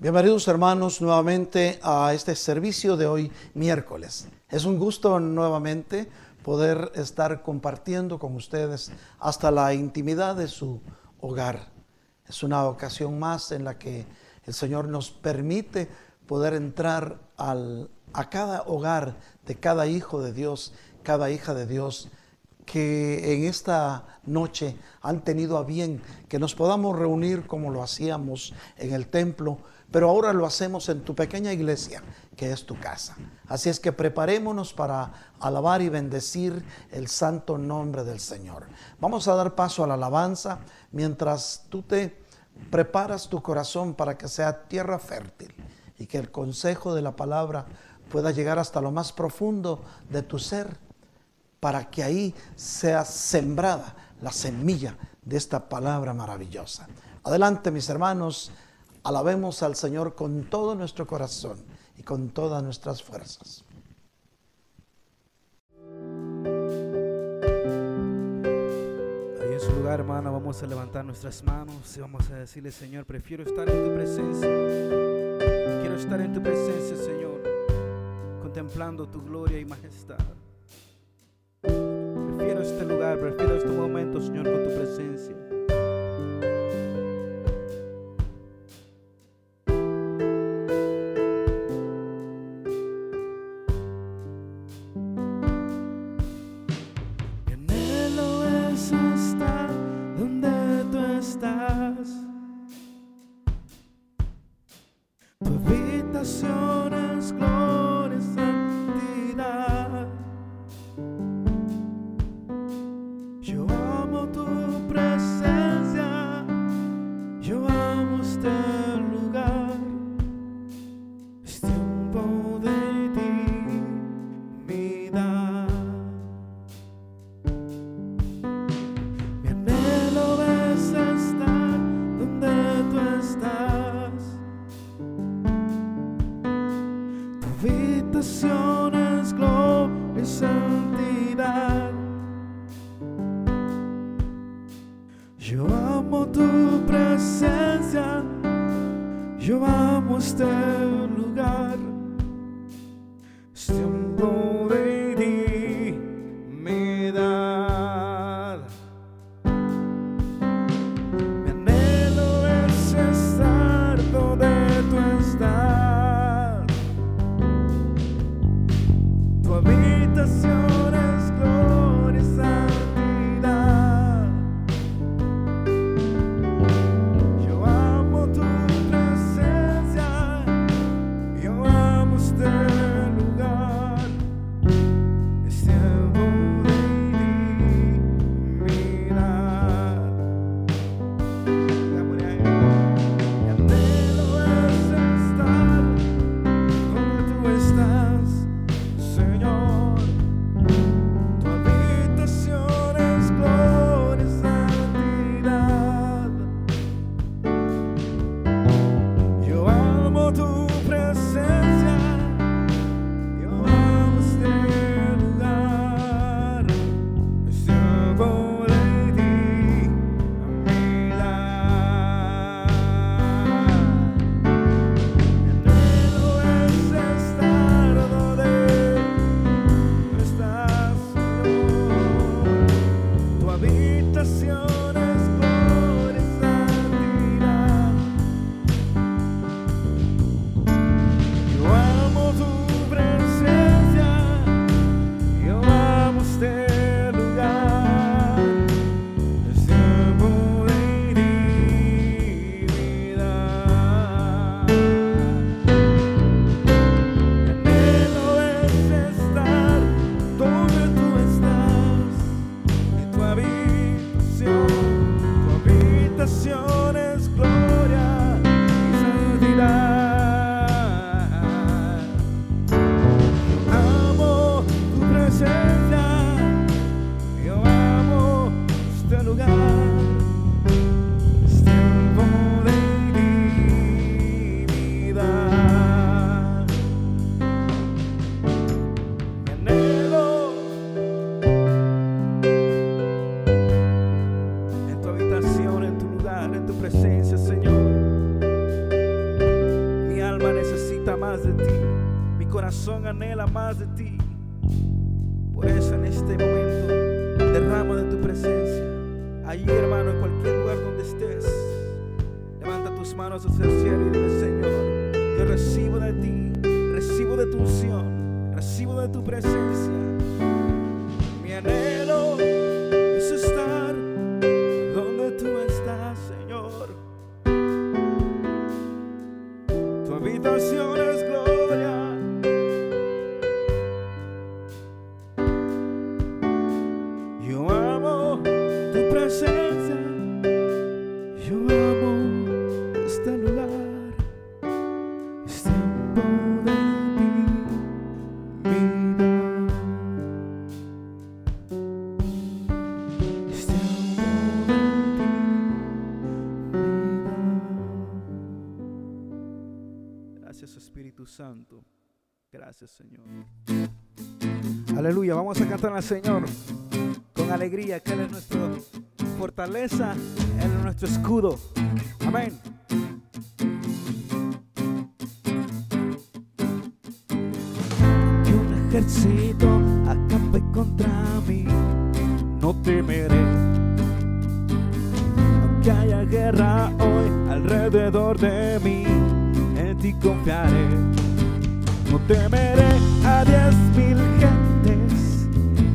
Bienvenidos hermanos nuevamente a este servicio de hoy miércoles. Es un gusto nuevamente poder estar compartiendo con ustedes hasta la intimidad de su hogar. Es una ocasión más en la que el Señor nos permite poder entrar al, a cada hogar de cada hijo de Dios, cada hija de Dios que en esta noche han tenido a bien que nos podamos reunir como lo hacíamos en el templo pero ahora lo hacemos en tu pequeña iglesia, que es tu casa. Así es que preparémonos para alabar y bendecir el santo nombre del Señor. Vamos a dar paso a la alabanza mientras tú te preparas tu corazón para que sea tierra fértil y que el consejo de la palabra pueda llegar hasta lo más profundo de tu ser, para que ahí sea sembrada la semilla de esta palabra maravillosa. Adelante mis hermanos Alabemos al Señor con todo nuestro corazón y con todas nuestras fuerzas. Ahí en su lugar, hermano, vamos a levantar nuestras manos y vamos a decirle, Señor, prefiero estar en tu presencia. Quiero estar en tu presencia, Señor, contemplando tu gloria y majestad. Prefiero este lugar, prefiero este momento, Señor, con tu presencia. distant. Señor. Aleluya, vamos a cantar al Señor con alegría, que Él es nuestra fortaleza, Él es nuestro escudo. Amén. Que un ejército acampe contra mí, no temeré. Aunque haya guerra hoy alrededor de mí, en ti confiaré no temeré a diez mil gentes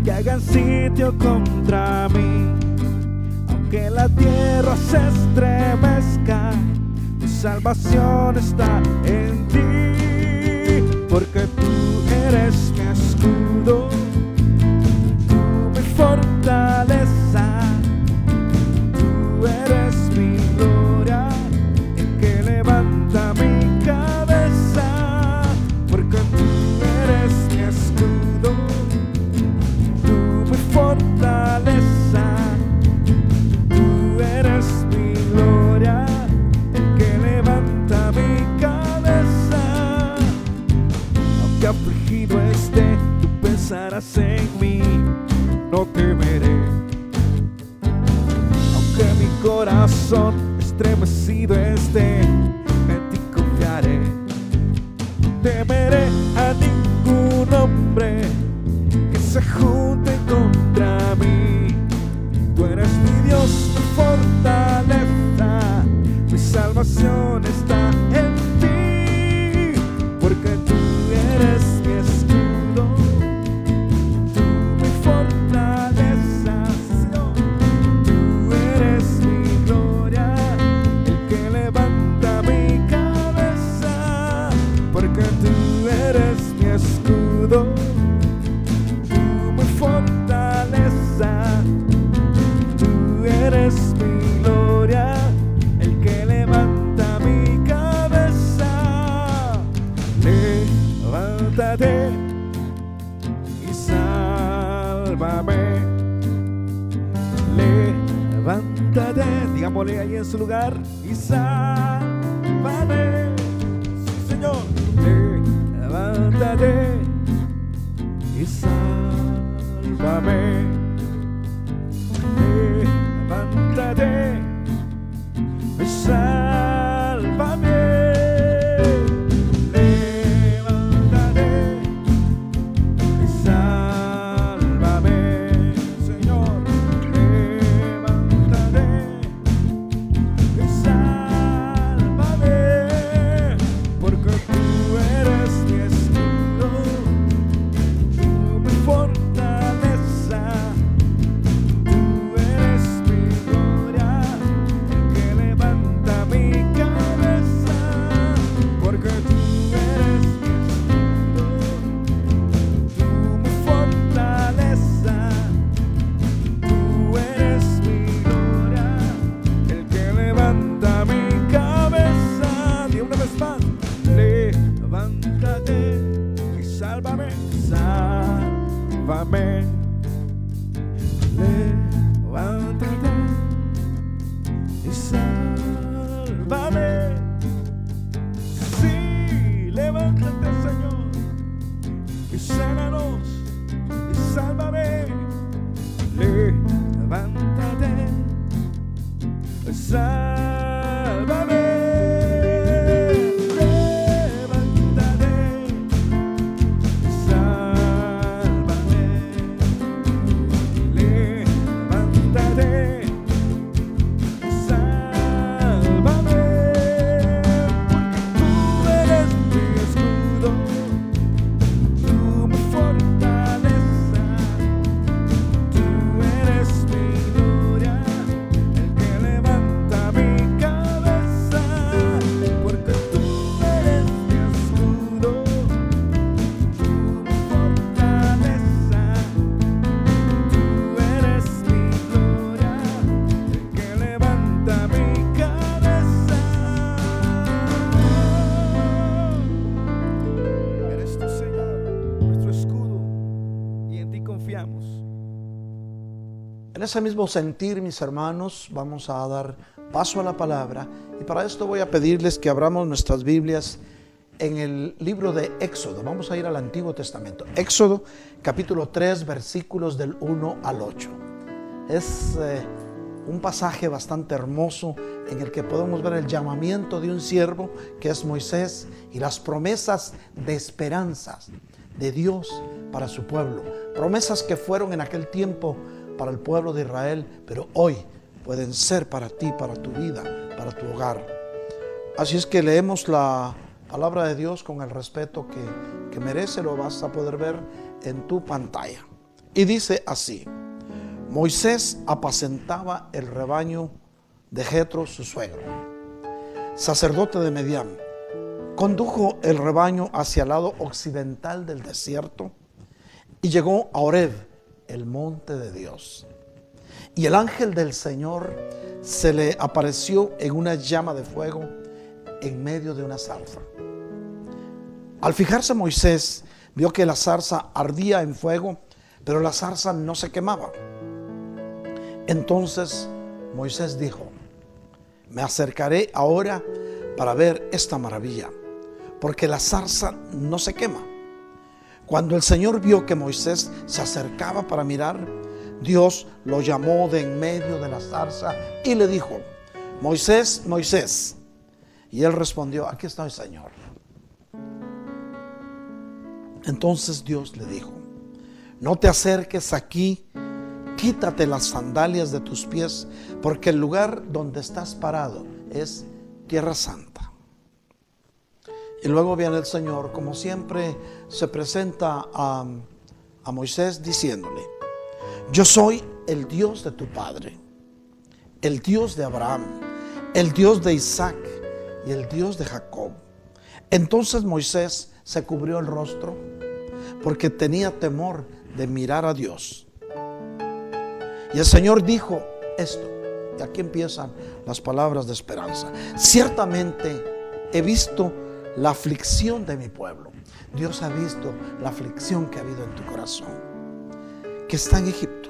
que hagan sitio contra mí. Aunque la tierra se estremezca, tu salvación está en ti. Porque tú eres mi escudo Pongámosle ahí en su lugar y sálvame, sí Señor. Levántate. En ese mismo sentir, mis hermanos, vamos a dar paso a la palabra y para esto voy a pedirles que abramos nuestras Biblias en el libro de Éxodo. Vamos a ir al Antiguo Testamento. Éxodo capítulo 3 versículos del 1 al 8. Es eh, un pasaje bastante hermoso en el que podemos ver el llamamiento de un siervo que es Moisés y las promesas de esperanzas de Dios para su pueblo. Promesas que fueron en aquel tiempo para el pueblo de Israel, pero hoy pueden ser para ti, para tu vida, para tu hogar. Así es que leemos la palabra de Dios con el respeto que, que merece, lo vas a poder ver en tu pantalla. Y dice así, Moisés apacentaba el rebaño de Jetro, su suegro, sacerdote de Medián. Condujo el rebaño hacia el lado occidental del desierto y llegó a Oreb, el monte de Dios. Y el ángel del Señor se le apareció en una llama de fuego en medio de una zarza. Al fijarse Moisés, vio que la zarza ardía en fuego, pero la zarza no se quemaba. Entonces Moisés dijo, me acercaré ahora para ver esta maravilla, porque la zarza no se quema. Cuando el Señor vio que Moisés se acercaba para mirar, Dios lo llamó de en medio de la zarza y le dijo, Moisés, Moisés. Y él respondió, aquí estoy, Señor. Entonces Dios le dijo, no te acerques aquí quítate las sandalias de tus pies, porque el lugar donde estás parado es tierra santa. Y luego viene el Señor, como siempre, se presenta a, a Moisés diciéndole, yo soy el Dios de tu Padre, el Dios de Abraham, el Dios de Isaac y el Dios de Jacob. Entonces Moisés se cubrió el rostro porque tenía temor de mirar a Dios. Y el Señor dijo esto, y aquí empiezan las palabras de esperanza. Ciertamente he visto la aflicción de mi pueblo. Dios ha visto la aflicción que ha habido en tu corazón, que está en Egipto,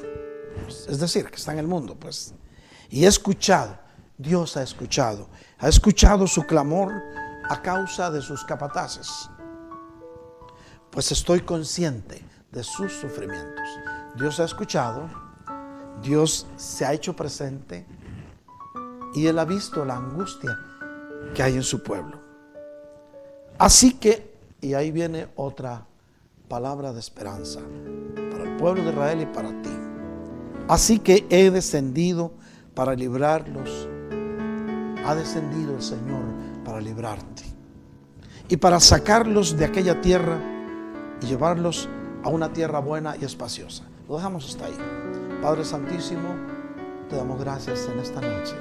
es decir, que está en el mundo, pues. Y he escuchado, Dios ha escuchado, ha escuchado su clamor a causa de sus capataces, pues estoy consciente de sus sufrimientos. Dios ha escuchado Dios se ha hecho presente y Él ha visto la angustia que hay en su pueblo. Así que, y ahí viene otra palabra de esperanza para el pueblo de Israel y para ti. Así que he descendido para librarlos. Ha descendido el Señor para librarte. Y para sacarlos de aquella tierra y llevarlos a una tierra buena y espaciosa. Lo dejamos hasta ahí. Padre Santísimo, te damos gracias en esta noche,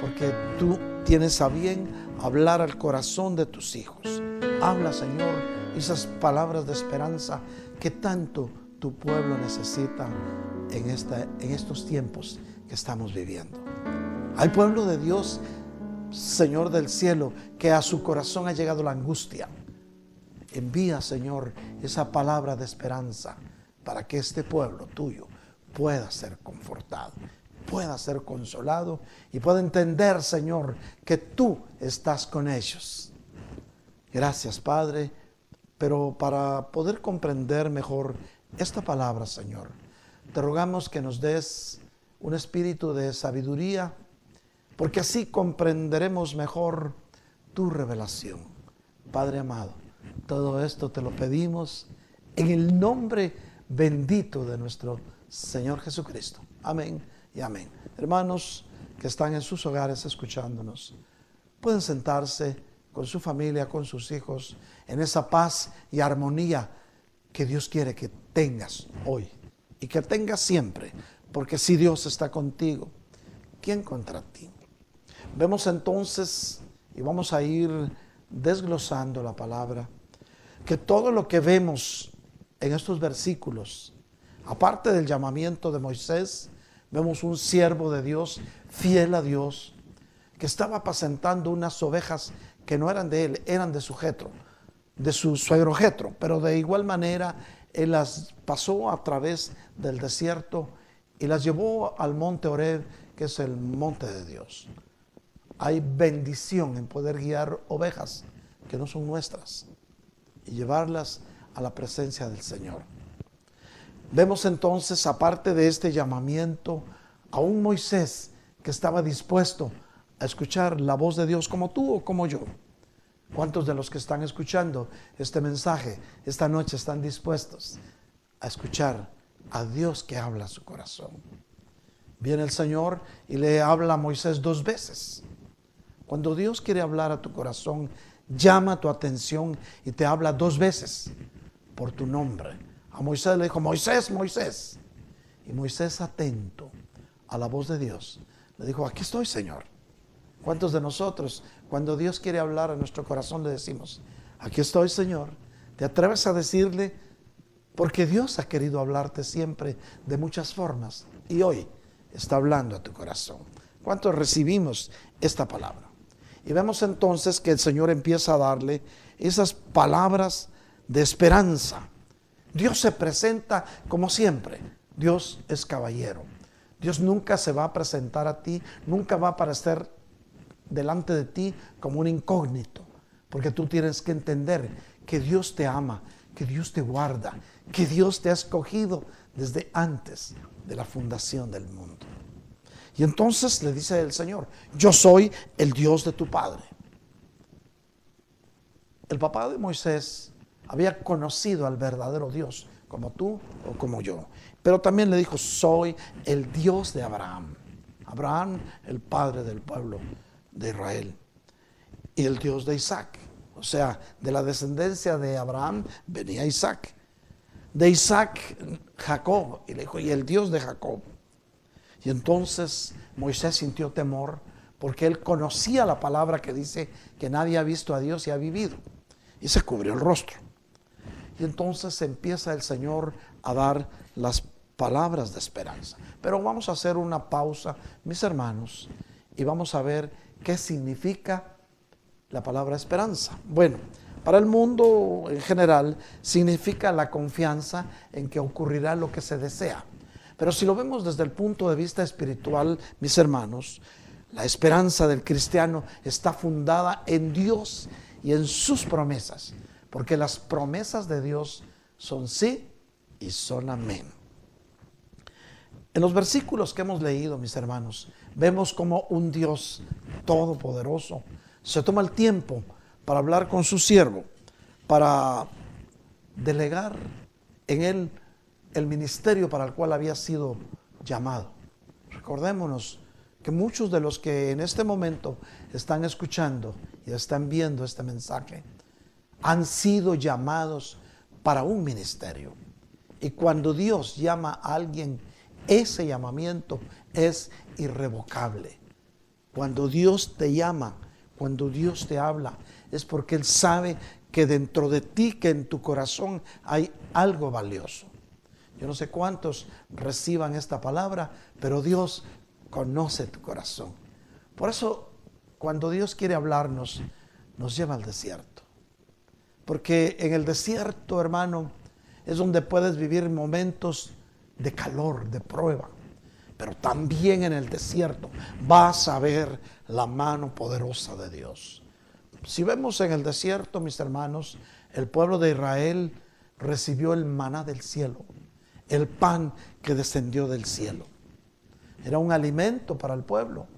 porque tú tienes a bien hablar al corazón de tus hijos. Habla, Señor, esas palabras de esperanza que tanto tu pueblo necesita en, esta, en estos tiempos que estamos viviendo. Hay pueblo de Dios, Señor del cielo, que a su corazón ha llegado la angustia. Envía, Señor, esa palabra de esperanza para que este pueblo tuyo pueda ser confortado, pueda ser consolado y pueda entender, Señor, que tú estás con ellos. Gracias, Padre, pero para poder comprender mejor esta palabra, Señor, te rogamos que nos des un espíritu de sabiduría, porque así comprenderemos mejor tu revelación. Padre amado, todo esto te lo pedimos en el nombre bendito de nuestro Señor Jesucristo. Amén y amén. Hermanos que están en sus hogares escuchándonos, pueden sentarse con su familia, con sus hijos, en esa paz y armonía que Dios quiere que tengas hoy y que tengas siempre, porque si Dios está contigo, ¿quién contra ti? Vemos entonces, y vamos a ir desglosando la palabra, que todo lo que vemos en estos versículos Aparte del llamamiento de Moisés, vemos un siervo de Dios, fiel a Dios, que estaba apacentando unas ovejas que no eran de él, eran de su jetro, de su suegro jetro, pero de igual manera él las pasó a través del desierto y las llevó al monte Oreb, que es el monte de Dios. Hay bendición en poder guiar ovejas que no son nuestras y llevarlas a la presencia del Señor. Vemos entonces, aparte de este llamamiento, a un Moisés que estaba dispuesto a escuchar la voz de Dios como tú o como yo. ¿Cuántos de los que están escuchando este mensaje esta noche están dispuestos a escuchar a Dios que habla a su corazón? Viene el Señor y le habla a Moisés dos veces. Cuando Dios quiere hablar a tu corazón, llama tu atención y te habla dos veces por tu nombre. A Moisés le dijo, Moisés, Moisés. Y Moisés atento a la voz de Dios, le dijo, aquí estoy, Señor. ¿Cuántos de nosotros, cuando Dios quiere hablar a nuestro corazón, le decimos, aquí estoy, Señor? ¿Te atreves a decirle? Porque Dios ha querido hablarte siempre de muchas formas y hoy está hablando a tu corazón. ¿Cuántos recibimos esta palabra? Y vemos entonces que el Señor empieza a darle esas palabras de esperanza. Dios se presenta como siempre. Dios es caballero. Dios nunca se va a presentar a ti, nunca va a aparecer delante de ti como un incógnito, porque tú tienes que entender que Dios te ama, que Dios te guarda, que Dios te ha escogido desde antes de la fundación del mundo. Y entonces le dice el Señor, yo soy el Dios de tu Padre. El papá de Moisés había conocido al verdadero Dios, como tú o como yo. Pero también le dijo, soy el Dios de Abraham. Abraham, el padre del pueblo de Israel. Y el Dios de Isaac. O sea, de la descendencia de Abraham venía Isaac. De Isaac, Jacob. Y le dijo, y el Dios de Jacob. Y entonces Moisés sintió temor porque él conocía la palabra que dice que nadie ha visto a Dios y ha vivido. Y se cubrió el rostro. Y entonces empieza el Señor a dar las palabras de esperanza. Pero vamos a hacer una pausa, mis hermanos, y vamos a ver qué significa la palabra esperanza. Bueno, para el mundo en general significa la confianza en que ocurrirá lo que se desea. Pero si lo vemos desde el punto de vista espiritual, mis hermanos, la esperanza del cristiano está fundada en Dios y en sus promesas, porque las promesas de Dios son sí y son amén. En los versículos que hemos leído, mis hermanos, vemos como un Dios todopoderoso se toma el tiempo para hablar con su siervo, para delegar en él el ministerio para el cual había sido llamado. Recordémonos que muchos de los que en este momento están escuchando y están viendo este mensaje han sido llamados para un ministerio. Y cuando Dios llama a alguien, ese llamamiento es irrevocable. Cuando Dios te llama, cuando Dios te habla, es porque Él sabe que dentro de ti, que en tu corazón hay algo valioso. Yo no sé cuántos reciban esta palabra, pero Dios conoce tu corazón. Por eso, cuando Dios quiere hablarnos, nos lleva al desierto. Porque en el desierto, hermano, es donde puedes vivir momentos de calor, de prueba. Pero también en el desierto vas a ver la mano poderosa de Dios. Si vemos en el desierto, mis hermanos, el pueblo de Israel recibió el maná del cielo el pan que descendió del cielo. Era un alimento para el pueblo.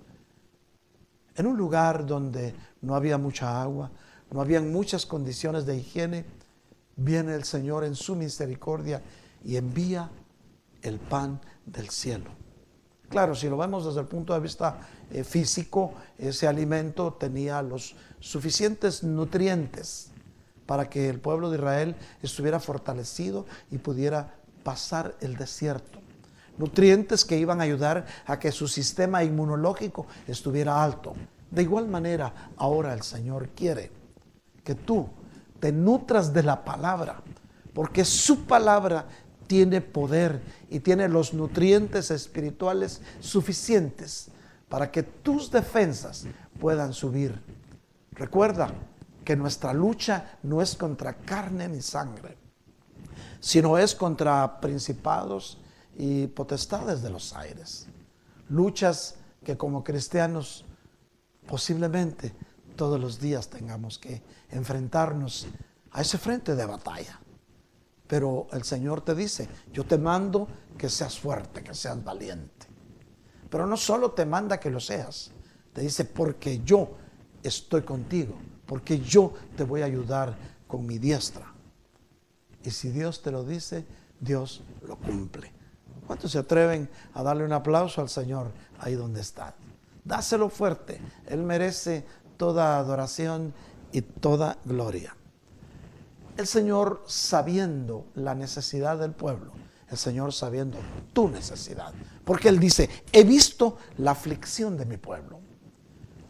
En un lugar donde no había mucha agua, no habían muchas condiciones de higiene, viene el Señor en su misericordia y envía el pan del cielo. Claro, si lo vemos desde el punto de vista eh, físico, ese alimento tenía los suficientes nutrientes para que el pueblo de Israel estuviera fortalecido y pudiera pasar el desierto. Nutrientes que iban a ayudar a que su sistema inmunológico estuviera alto. De igual manera, ahora el Señor quiere que tú te nutras de la palabra, porque su palabra tiene poder y tiene los nutrientes espirituales suficientes para que tus defensas puedan subir. Recuerda que nuestra lucha no es contra carne ni sangre, sino es contra principados y potestades de los aires. Luchas que como cristianos posiblemente todos los días tengamos que enfrentarnos a ese frente de batalla. Pero el Señor te dice, yo te mando que seas fuerte, que seas valiente. Pero no solo te manda que lo seas, te dice, porque yo estoy contigo, porque yo te voy a ayudar con mi diestra. Y si Dios te lo dice, Dios lo cumple. ¿Cuántos se atreven a darle un aplauso al Señor ahí donde está? Dáselo fuerte. Él merece toda adoración y toda gloria. El Señor sabiendo la necesidad del pueblo, el Señor sabiendo tu necesidad, porque Él dice, he visto la aflicción de mi pueblo.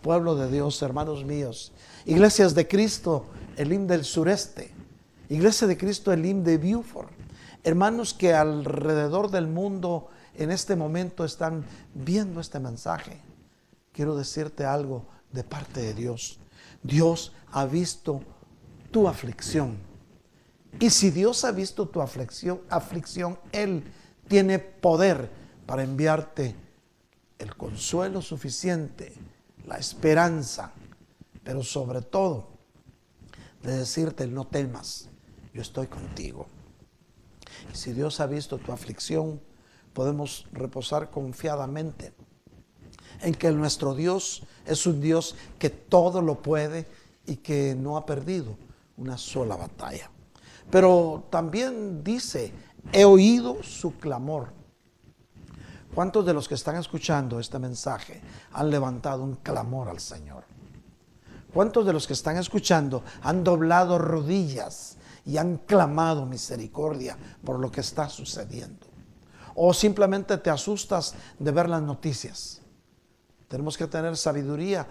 Pueblo de Dios, hermanos míos, iglesias de Cristo, el IM del sureste, iglesia de Cristo, el IM de Beaufort, hermanos que alrededor del mundo en este momento están viendo este mensaje. Quiero decirte algo de parte de Dios. Dios ha visto tu aflicción. Y si Dios ha visto tu aflicción, aflicción, Él tiene poder para enviarte el consuelo suficiente, la esperanza, pero sobre todo de decirte no temas, yo estoy contigo. Y si Dios ha visto tu aflicción, podemos reposar confiadamente en que nuestro Dios es un Dios que todo lo puede y que no ha perdido una sola batalla. Pero también dice, he oído su clamor. ¿Cuántos de los que están escuchando este mensaje han levantado un clamor al Señor? ¿Cuántos de los que están escuchando han doblado rodillas y han clamado misericordia por lo que está sucediendo. O simplemente te asustas de ver las noticias. Tenemos que tener sabiduría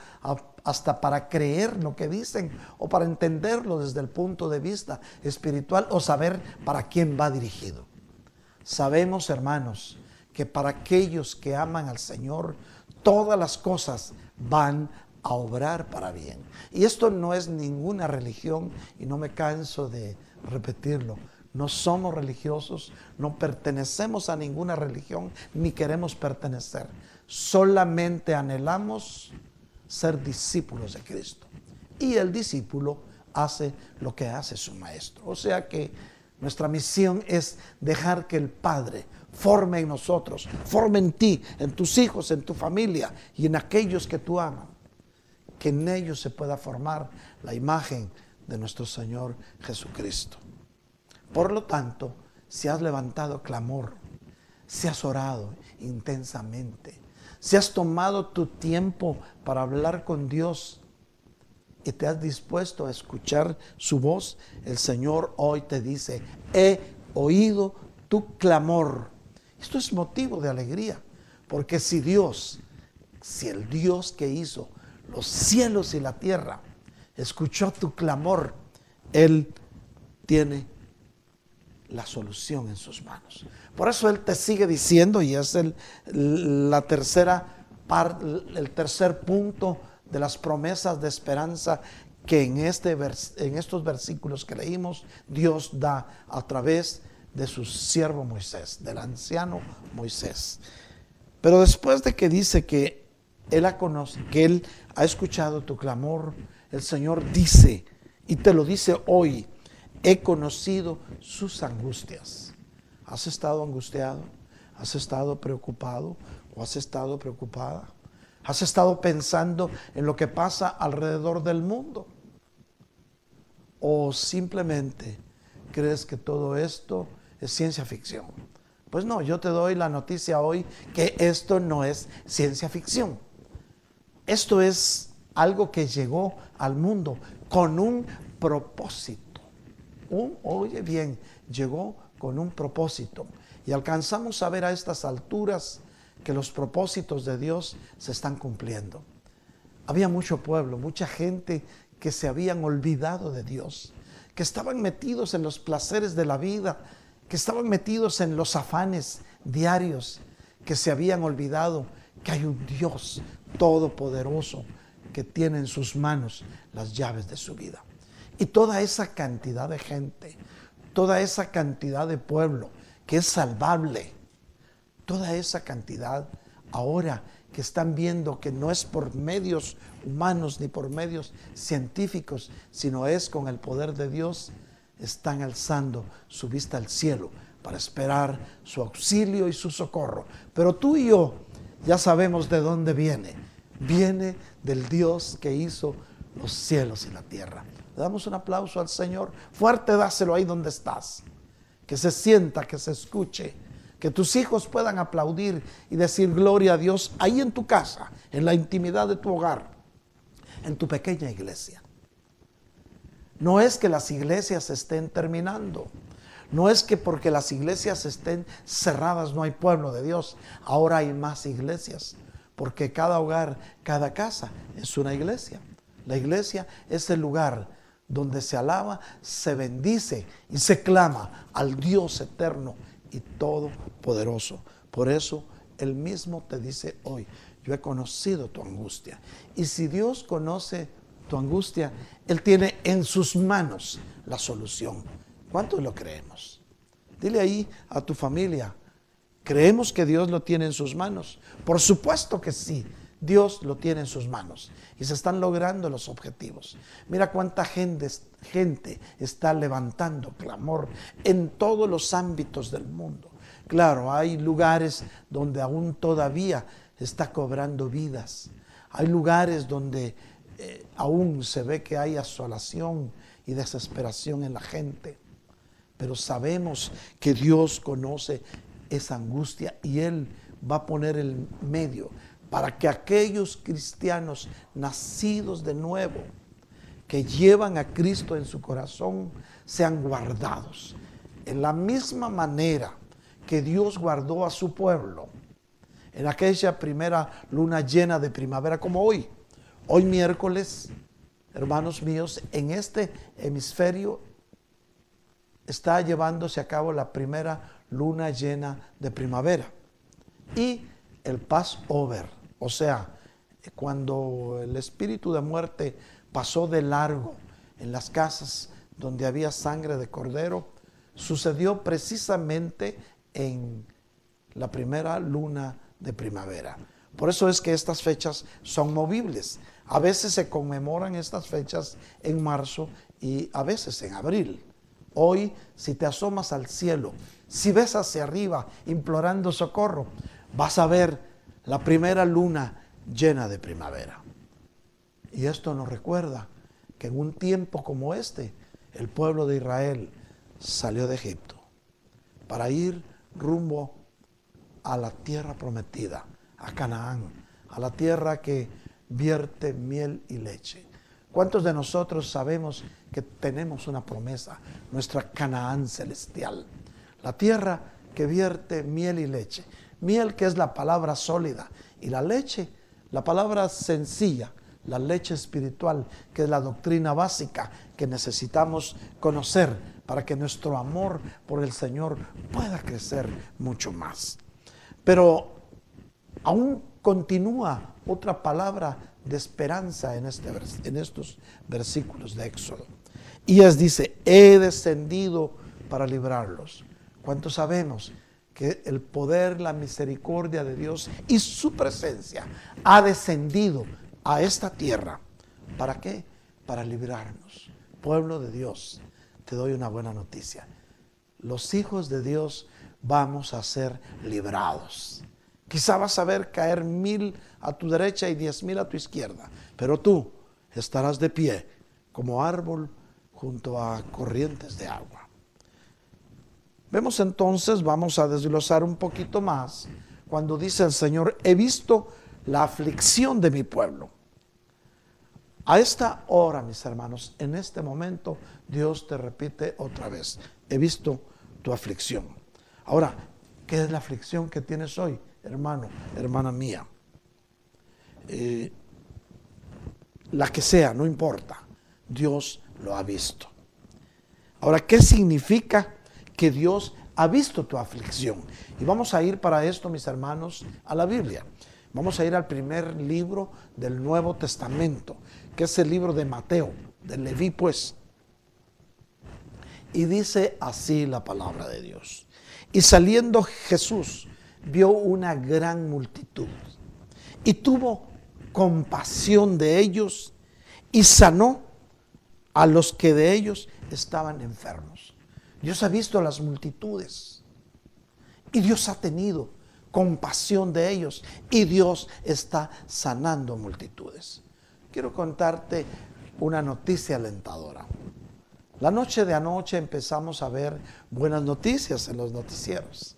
hasta para creer lo que dicen o para entenderlo desde el punto de vista espiritual o saber para quién va dirigido. Sabemos, hermanos, que para aquellos que aman al Señor, todas las cosas van a obrar para bien. Y esto no es ninguna religión y no me canso de repetirlo. No somos religiosos, no pertenecemos a ninguna religión ni queremos pertenecer. Solamente anhelamos ser discípulos de Cristo. Y el discípulo hace lo que hace su maestro. O sea que nuestra misión es dejar que el Padre forme en nosotros, forme en ti, en tus hijos, en tu familia y en aquellos que tú amas que en ellos se pueda formar la imagen de nuestro Señor Jesucristo. Por lo tanto, si has levantado clamor, si has orado intensamente, si has tomado tu tiempo para hablar con Dios y te has dispuesto a escuchar su voz, el Señor hoy te dice, he oído tu clamor. Esto es motivo de alegría, porque si Dios, si el Dios que hizo los cielos y la tierra, escuchó tu clamor, Él tiene la solución en sus manos. Por eso Él te sigue diciendo, y es el, la tercera el tercer punto de las promesas de esperanza que en, este en estos versículos que leímos, Dios da a través de su siervo Moisés, del anciano Moisés. Pero después de que dice que Él ha, que él ha escuchado tu clamor, el Señor dice, y te lo dice hoy, he conocido sus angustias. ¿Has estado angustiado? ¿Has estado preocupado o has estado preocupada? ¿Has estado pensando en lo que pasa alrededor del mundo? ¿O simplemente crees que todo esto es ciencia ficción? Pues no, yo te doy la noticia hoy que esto no es ciencia ficción. Esto es algo que llegó al mundo con un propósito. oye bien, llegó con un propósito. Y alcanzamos a ver a estas alturas que los propósitos de Dios se están cumpliendo. Había mucho pueblo, mucha gente que se habían olvidado de Dios, que estaban metidos en los placeres de la vida, que estaban metidos en los afanes diarios, que se habían olvidado que hay un Dios todopoderoso que tiene en sus manos las llaves de su vida. Y toda esa cantidad de gente, toda esa cantidad de pueblo que es salvable, toda esa cantidad, ahora que están viendo que no es por medios humanos ni por medios científicos, sino es con el poder de Dios, están alzando su vista al cielo para esperar su auxilio y su socorro. Pero tú y yo ya sabemos de dónde viene. Viene del Dios que hizo los cielos y la tierra. Le damos un aplauso al Señor. Fuerte dáselo ahí donde estás. Que se sienta, que se escuche. Que tus hijos puedan aplaudir y decir gloria a Dios ahí en tu casa, en la intimidad de tu hogar, en tu pequeña iglesia. No es que las iglesias estén terminando. No es que porque las iglesias estén cerradas no hay pueblo de Dios. Ahora hay más iglesias. Porque cada hogar, cada casa es una iglesia. La iglesia es el lugar donde se alaba, se bendice y se clama al Dios eterno y todopoderoso. Por eso Él mismo te dice hoy, yo he conocido tu angustia. Y si Dios conoce tu angustia, Él tiene en sus manos la solución. ¿Cuántos lo creemos? Dile ahí a tu familia, ¿creemos que Dios lo tiene en sus manos? Por supuesto que sí. Dios lo tiene en sus manos y se están logrando los objetivos. Mira cuánta gente, está levantando clamor en todos los ámbitos del mundo. Claro, hay lugares donde aún todavía está cobrando vidas. Hay lugares donde eh, aún se ve que hay asolación y desesperación en la gente. Pero sabemos que Dios conoce esa angustia y Él va a poner el medio para que aquellos cristianos nacidos de nuevo, que llevan a Cristo en su corazón, sean guardados. En la misma manera que Dios guardó a su pueblo en aquella primera luna llena de primavera como hoy. Hoy miércoles, hermanos míos, en este hemisferio está llevándose a cabo la primera luna llena de primavera y el Passover, o sea, cuando el espíritu de muerte pasó de largo en las casas donde había sangre de cordero, sucedió precisamente en la primera luna de primavera. Por eso es que estas fechas son movibles. A veces se conmemoran estas fechas en marzo y a veces en abril. Hoy, si te asomas al cielo, si ves hacia arriba implorando socorro, vas a ver la primera luna llena de primavera. Y esto nos recuerda que en un tiempo como este, el pueblo de Israel salió de Egipto para ir rumbo a la tierra prometida, a Canaán, a la tierra que vierte miel y leche. ¿Cuántos de nosotros sabemos que tenemos una promesa, nuestra Canaán celestial? La tierra que vierte miel y leche. Miel que es la palabra sólida y la leche, la palabra sencilla, la leche espiritual, que es la doctrina básica que necesitamos conocer para que nuestro amor por el Señor pueda crecer mucho más. Pero aún continúa otra palabra de esperanza en, este, en estos versículos de Éxodo. Y es dice, he descendido para librarlos. ¿Cuántos sabemos que el poder, la misericordia de Dios y su presencia ha descendido a esta tierra? ¿Para qué? Para librarnos. Pueblo de Dios, te doy una buena noticia. Los hijos de Dios vamos a ser librados. Quizá vas a ver caer mil a tu derecha y diez mil a tu izquierda, pero tú estarás de pie como árbol junto a corrientes de agua. Vemos entonces, vamos a desglosar un poquito más, cuando dice el Señor, he visto la aflicción de mi pueblo. A esta hora, mis hermanos, en este momento, Dios te repite otra vez, he visto tu aflicción. Ahora, ¿qué es la aflicción que tienes hoy, hermano, hermana mía? Eh, la que sea, no importa, Dios lo ha visto. Ahora, ¿qué significa que Dios ha visto tu aflicción? Y vamos a ir para esto, mis hermanos, a la Biblia. Vamos a ir al primer libro del Nuevo Testamento, que es el libro de Mateo, de Leví, pues. Y dice así la palabra de Dios. Y saliendo Jesús vio una gran multitud y tuvo compasión de ellos y sanó a los que de ellos estaban enfermos. Dios ha visto las multitudes y Dios ha tenido compasión de ellos y Dios está sanando multitudes. Quiero contarte una noticia alentadora. La noche de anoche empezamos a ver buenas noticias en los noticieros.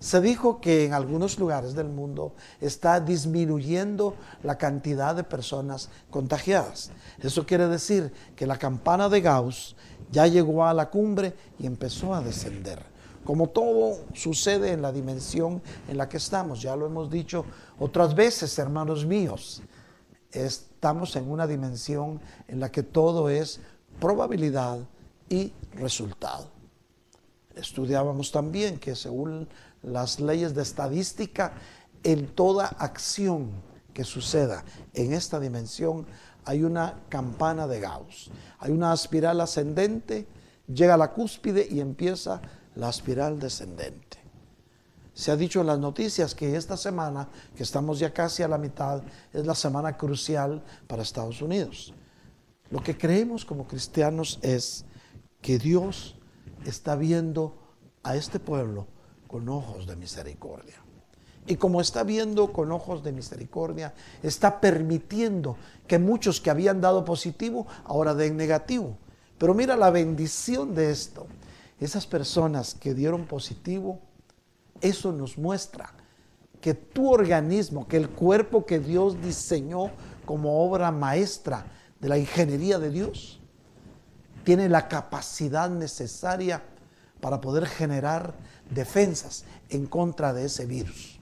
Se dijo que en algunos lugares del mundo está disminuyendo la cantidad de personas contagiadas. Eso quiere decir que la campana de Gauss ya llegó a la cumbre y empezó a descender. Como todo sucede en la dimensión en la que estamos, ya lo hemos dicho otras veces, hermanos míos, estamos en una dimensión en la que todo es probabilidad y resultado. Estudiábamos también que según las leyes de estadística, en toda acción que suceda en esta dimensión hay una campana de Gauss, hay una espiral ascendente, llega a la cúspide y empieza la espiral descendente. Se ha dicho en las noticias que esta semana, que estamos ya casi a la mitad, es la semana crucial para Estados Unidos. Lo que creemos como cristianos es que Dios está viendo a este pueblo con ojos de misericordia. Y como está viendo con ojos de misericordia, está permitiendo que muchos que habían dado positivo ahora den negativo. Pero mira la bendición de esto. Esas personas que dieron positivo, eso nos muestra que tu organismo, que el cuerpo que Dios diseñó como obra maestra de la ingeniería de Dios, tiene la capacidad necesaria para poder generar defensas en contra de ese virus.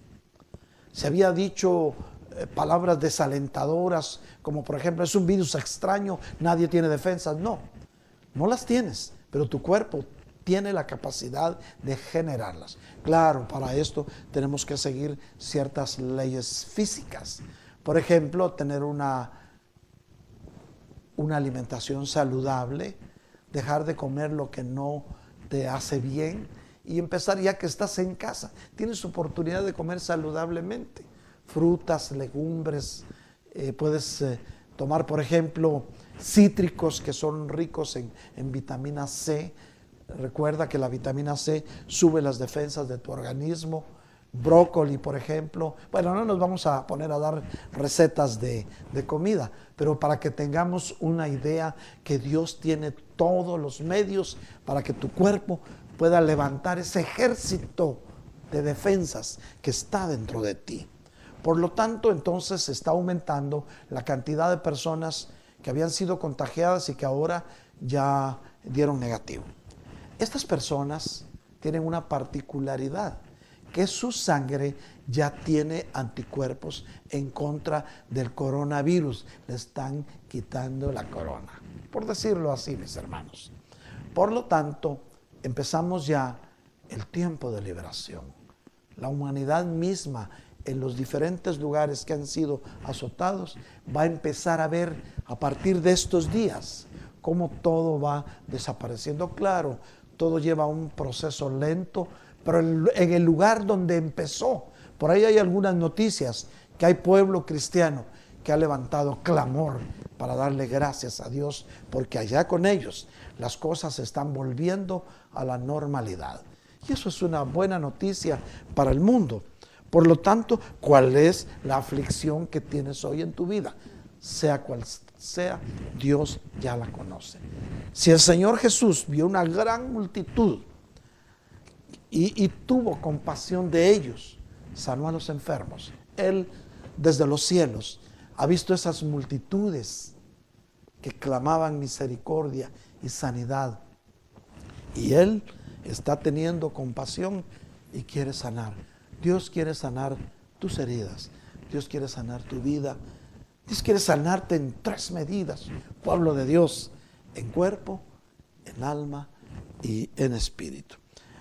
Se había dicho eh, palabras desalentadoras, como por ejemplo, es un virus extraño, nadie tiene defensas. No, no las tienes, pero tu cuerpo tiene la capacidad de generarlas. Claro, para esto tenemos que seguir ciertas leyes físicas. Por ejemplo, tener una, una alimentación saludable, dejar de comer lo que no te hace bien, y empezar ya que estás en casa. Tienes oportunidad de comer saludablemente. Frutas, legumbres, eh, puedes eh, tomar, por ejemplo, cítricos que son ricos en, en vitamina C. Recuerda que la vitamina C sube las defensas de tu organismo brócoli, por ejemplo. Bueno, no nos vamos a poner a dar recetas de, de, comida, pero para que tengamos una idea que Dios tiene todos los medios para que tu cuerpo pueda levantar ese ejército de defensas que está dentro de ti. Por lo tanto, entonces se está aumentando la cantidad de personas que habían sido contagiadas y que ahora ya dieron negativo. Estas personas tienen una particularidad, que su sangre ya tiene anticuerpos en contra del coronavirus. Le están quitando la corona, por decirlo así, mis hermanos. Por lo tanto, empezamos ya el tiempo de liberación. La humanidad misma en los diferentes lugares que han sido azotados va a empezar a ver a partir de estos días cómo todo va desapareciendo. Claro, todo lleva un proceso lento, pero en el lugar donde empezó, por ahí hay algunas noticias que hay pueblo cristiano que ha levantado clamor para darle gracias a Dios, porque allá con ellos las cosas se están volviendo a la normalidad. Y eso es una buena noticia para el mundo. Por lo tanto, ¿cuál es la aflicción que tienes hoy en tu vida? Sea cual sea, Dios ya la conoce. Si el Señor Jesús vio una gran multitud y, tuvo compasión de ellos, sanó a los enfermos, Él desde los cielos ha visto esas multitudes que clamaban misericordia y sanidad. Y Él está teniendo compasión y quiere sanar. Dios quiere sanar tus heridas. Dios quiere sanar tu vida. Dios quiere sanarte en tres medidas, pueblo de Dios, en cuerpo, en alma y en espíritu.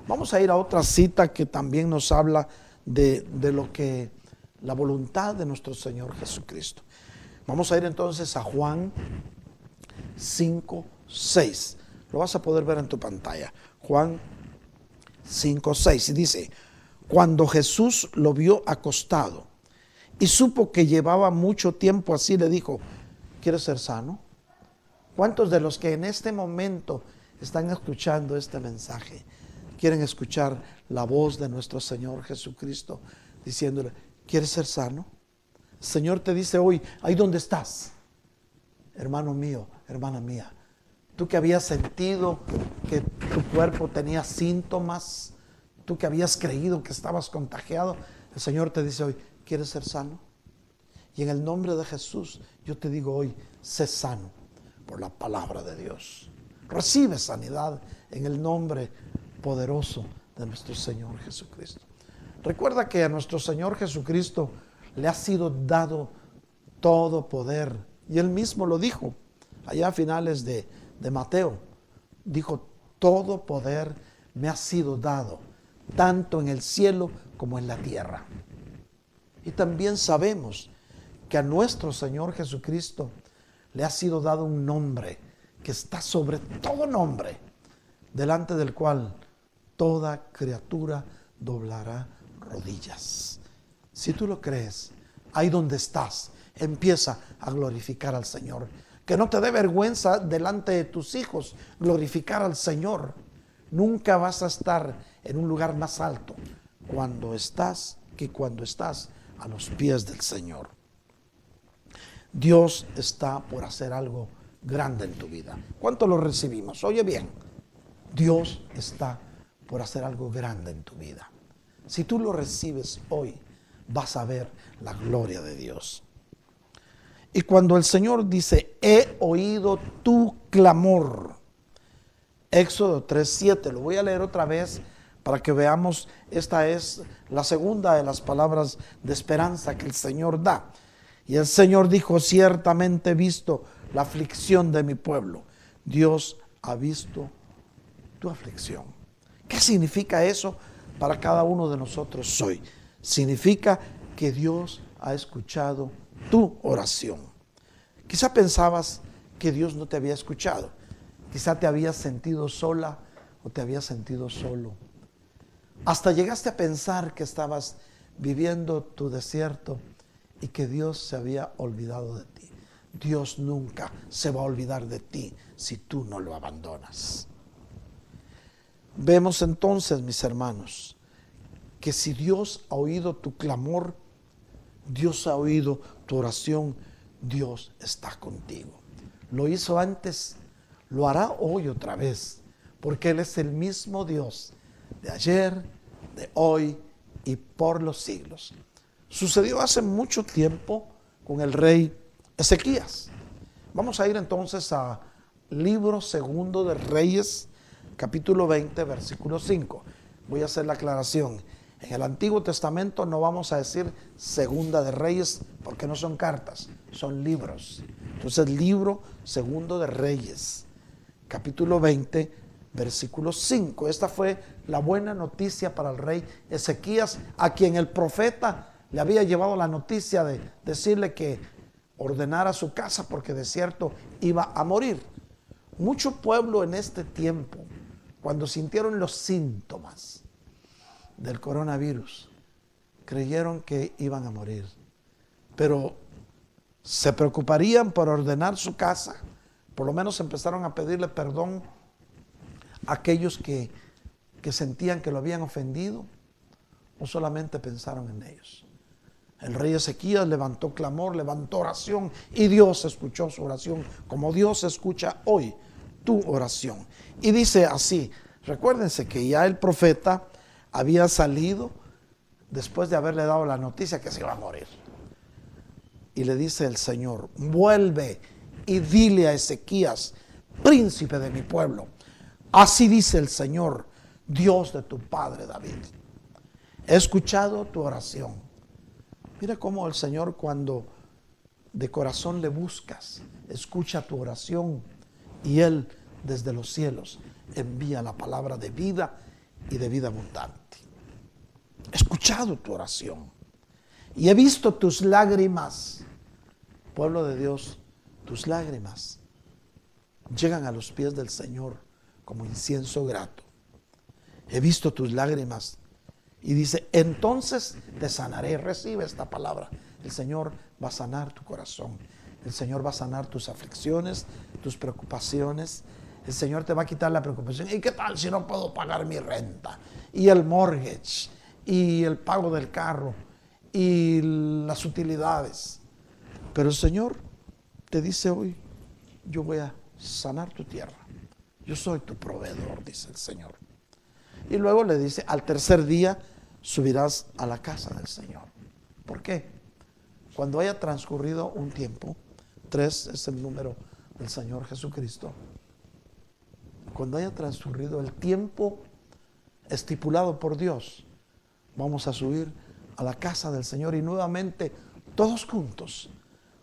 Vamos a ir a otra cita que también nos habla de, de lo que la voluntad de nuestro Señor Jesucristo. Vamos a ir entonces a Juan 5, 6. Lo vas a poder ver en tu pantalla. Juan 5, 6. Y dice, cuando Jesús lo vio acostado y supo que llevaba mucho tiempo así, le dijo, ¿quieres ser sano? ¿Cuántos de los que en este momento están escuchando este mensaje quieren escuchar la voz de nuestro Señor Jesucristo diciéndole, ¿quieres ser sano? Señor te dice hoy, ahí donde estás, hermano mío, hermana mía, tú que habías sentido que tu cuerpo tenía síntomas, tú que habías creído que estabas contagiado, el Señor te dice hoy, ¿quieres ser sano? Y en el nombre de Jesús, yo te digo hoy, sé sano por la palabra de Dios. Recibe sanidad en el nombre poderoso de nuestro Señor Jesucristo. Recuerda que a nuestro Señor Jesucristo le ha sido dado todo poder. Y él mismo lo dijo allá a finales de, de Mateo. Dijo, todo poder me ha sido dado, tanto en el cielo como en la tierra. Y también sabemos que a nuestro Señor Jesucristo le ha sido dado un nombre que está sobre todo nombre, delante del cual toda criatura doblará rodillas. Si tú lo crees, ahí donde estás, empieza a glorificar al Señor. Que no te dé vergüenza delante de tus hijos glorificar al Señor. Nunca vas a estar en un lugar más alto cuando estás que cuando estás a los pies del Señor. Dios está por hacer algo grande en tu vida. ¿Cuánto lo recibimos? Oye bien, Dios está por hacer algo grande en tu vida. Si tú lo recibes hoy, vas a ver la gloria de Dios. Y cuando el Señor dice, he oído tu clamor, Éxodo 3.7, lo voy a leer otra vez para que veamos, esta es la segunda de las palabras de esperanza que el Señor da. Y el Señor dijo, ciertamente he visto la aflicción de mi pueblo. Dios ha visto tu aflicción. ¿Qué significa eso para cada uno de nosotros hoy? Significa que Dios ha escuchado tu oración. Quizá pensabas que Dios no te había escuchado. Quizá te habías sentido sola o te habías sentido solo hasta llegaste a pensar que estabas viviendo tu desierto y que Dios se había olvidado de ti. Dios nunca se va a olvidar de ti si tú no lo abandonas. Vemos entonces, mis hermanos, que si Dios ha oído tu clamor, Dios ha oído tu oración, Dios está contigo. Lo hizo antes, lo hará hoy otra vez, porque Él es el mismo Dios de ayer, de hoy y por los siglos. Sucedió hace mucho tiempo con el rey Ezequías. Vamos a ir entonces a libro segundo de Reyes, capítulo 20, versículo 5. Voy a hacer la aclaración. En el Antiguo Testamento no vamos a decir segunda de Reyes porque no son cartas, son libros. Entonces, libro segundo de Reyes, capítulo 20, versículo 5. Esta fue la buena noticia para el rey Ezequías, a quien el profeta le había llevado la noticia de decirle que ordenara su casa porque de cierto iba a morir. Mucho pueblo en este tiempo, cuando sintieron los síntomas del coronavirus, creyeron que iban a morir. Pero se preocuparían por ordenar su casa, por lo menos empezaron a pedirle perdón a aquellos que que sentían que lo habían ofendido, no solamente pensaron en ellos. El rey Ezequías levantó clamor, levantó oración y Dios escuchó su oración, como Dios escucha hoy tu oración. Y dice así, recuérdense que ya el profeta había salido después de haberle dado la noticia que se iba a morir. Y le dice el Señor, vuelve y dile a Ezequías, príncipe de mi pueblo, así dice el Señor, Dios de tu padre David. He escuchado tu oración. Mira cómo el Señor cuando de corazón le buscas, escucha tu oración y Él desde los cielos envía la palabra de vida y de vida abundante. He escuchado tu oración y he visto tus lágrimas. Pueblo de Dios, tus lágrimas llegan a los pies del Señor como incienso grato. He visto tus lágrimas Y dice, entonces te sanaré. Recibe esta palabra. El Señor va a sanar tu corazón. El Señor va a sanar tus aflicciones, tus preocupaciones. El Señor te va a quitar la preocupación. ¿Y qué tal si no puedo pagar mi renta? Y el mortgage, y el pago del carro, y las utilidades. Pero el Señor te dice hoy, yo voy a sanar tu tierra. Yo soy tu proveedor, dice el Señor. Y luego le dice, al tercer día subirás a la casa del Señor. ¿Por qué? Cuando haya transcurrido un tiempo, tres es el número del Señor Jesucristo, cuando haya transcurrido el tiempo estipulado por Dios, vamos a subir a la casa del Señor y nuevamente todos juntos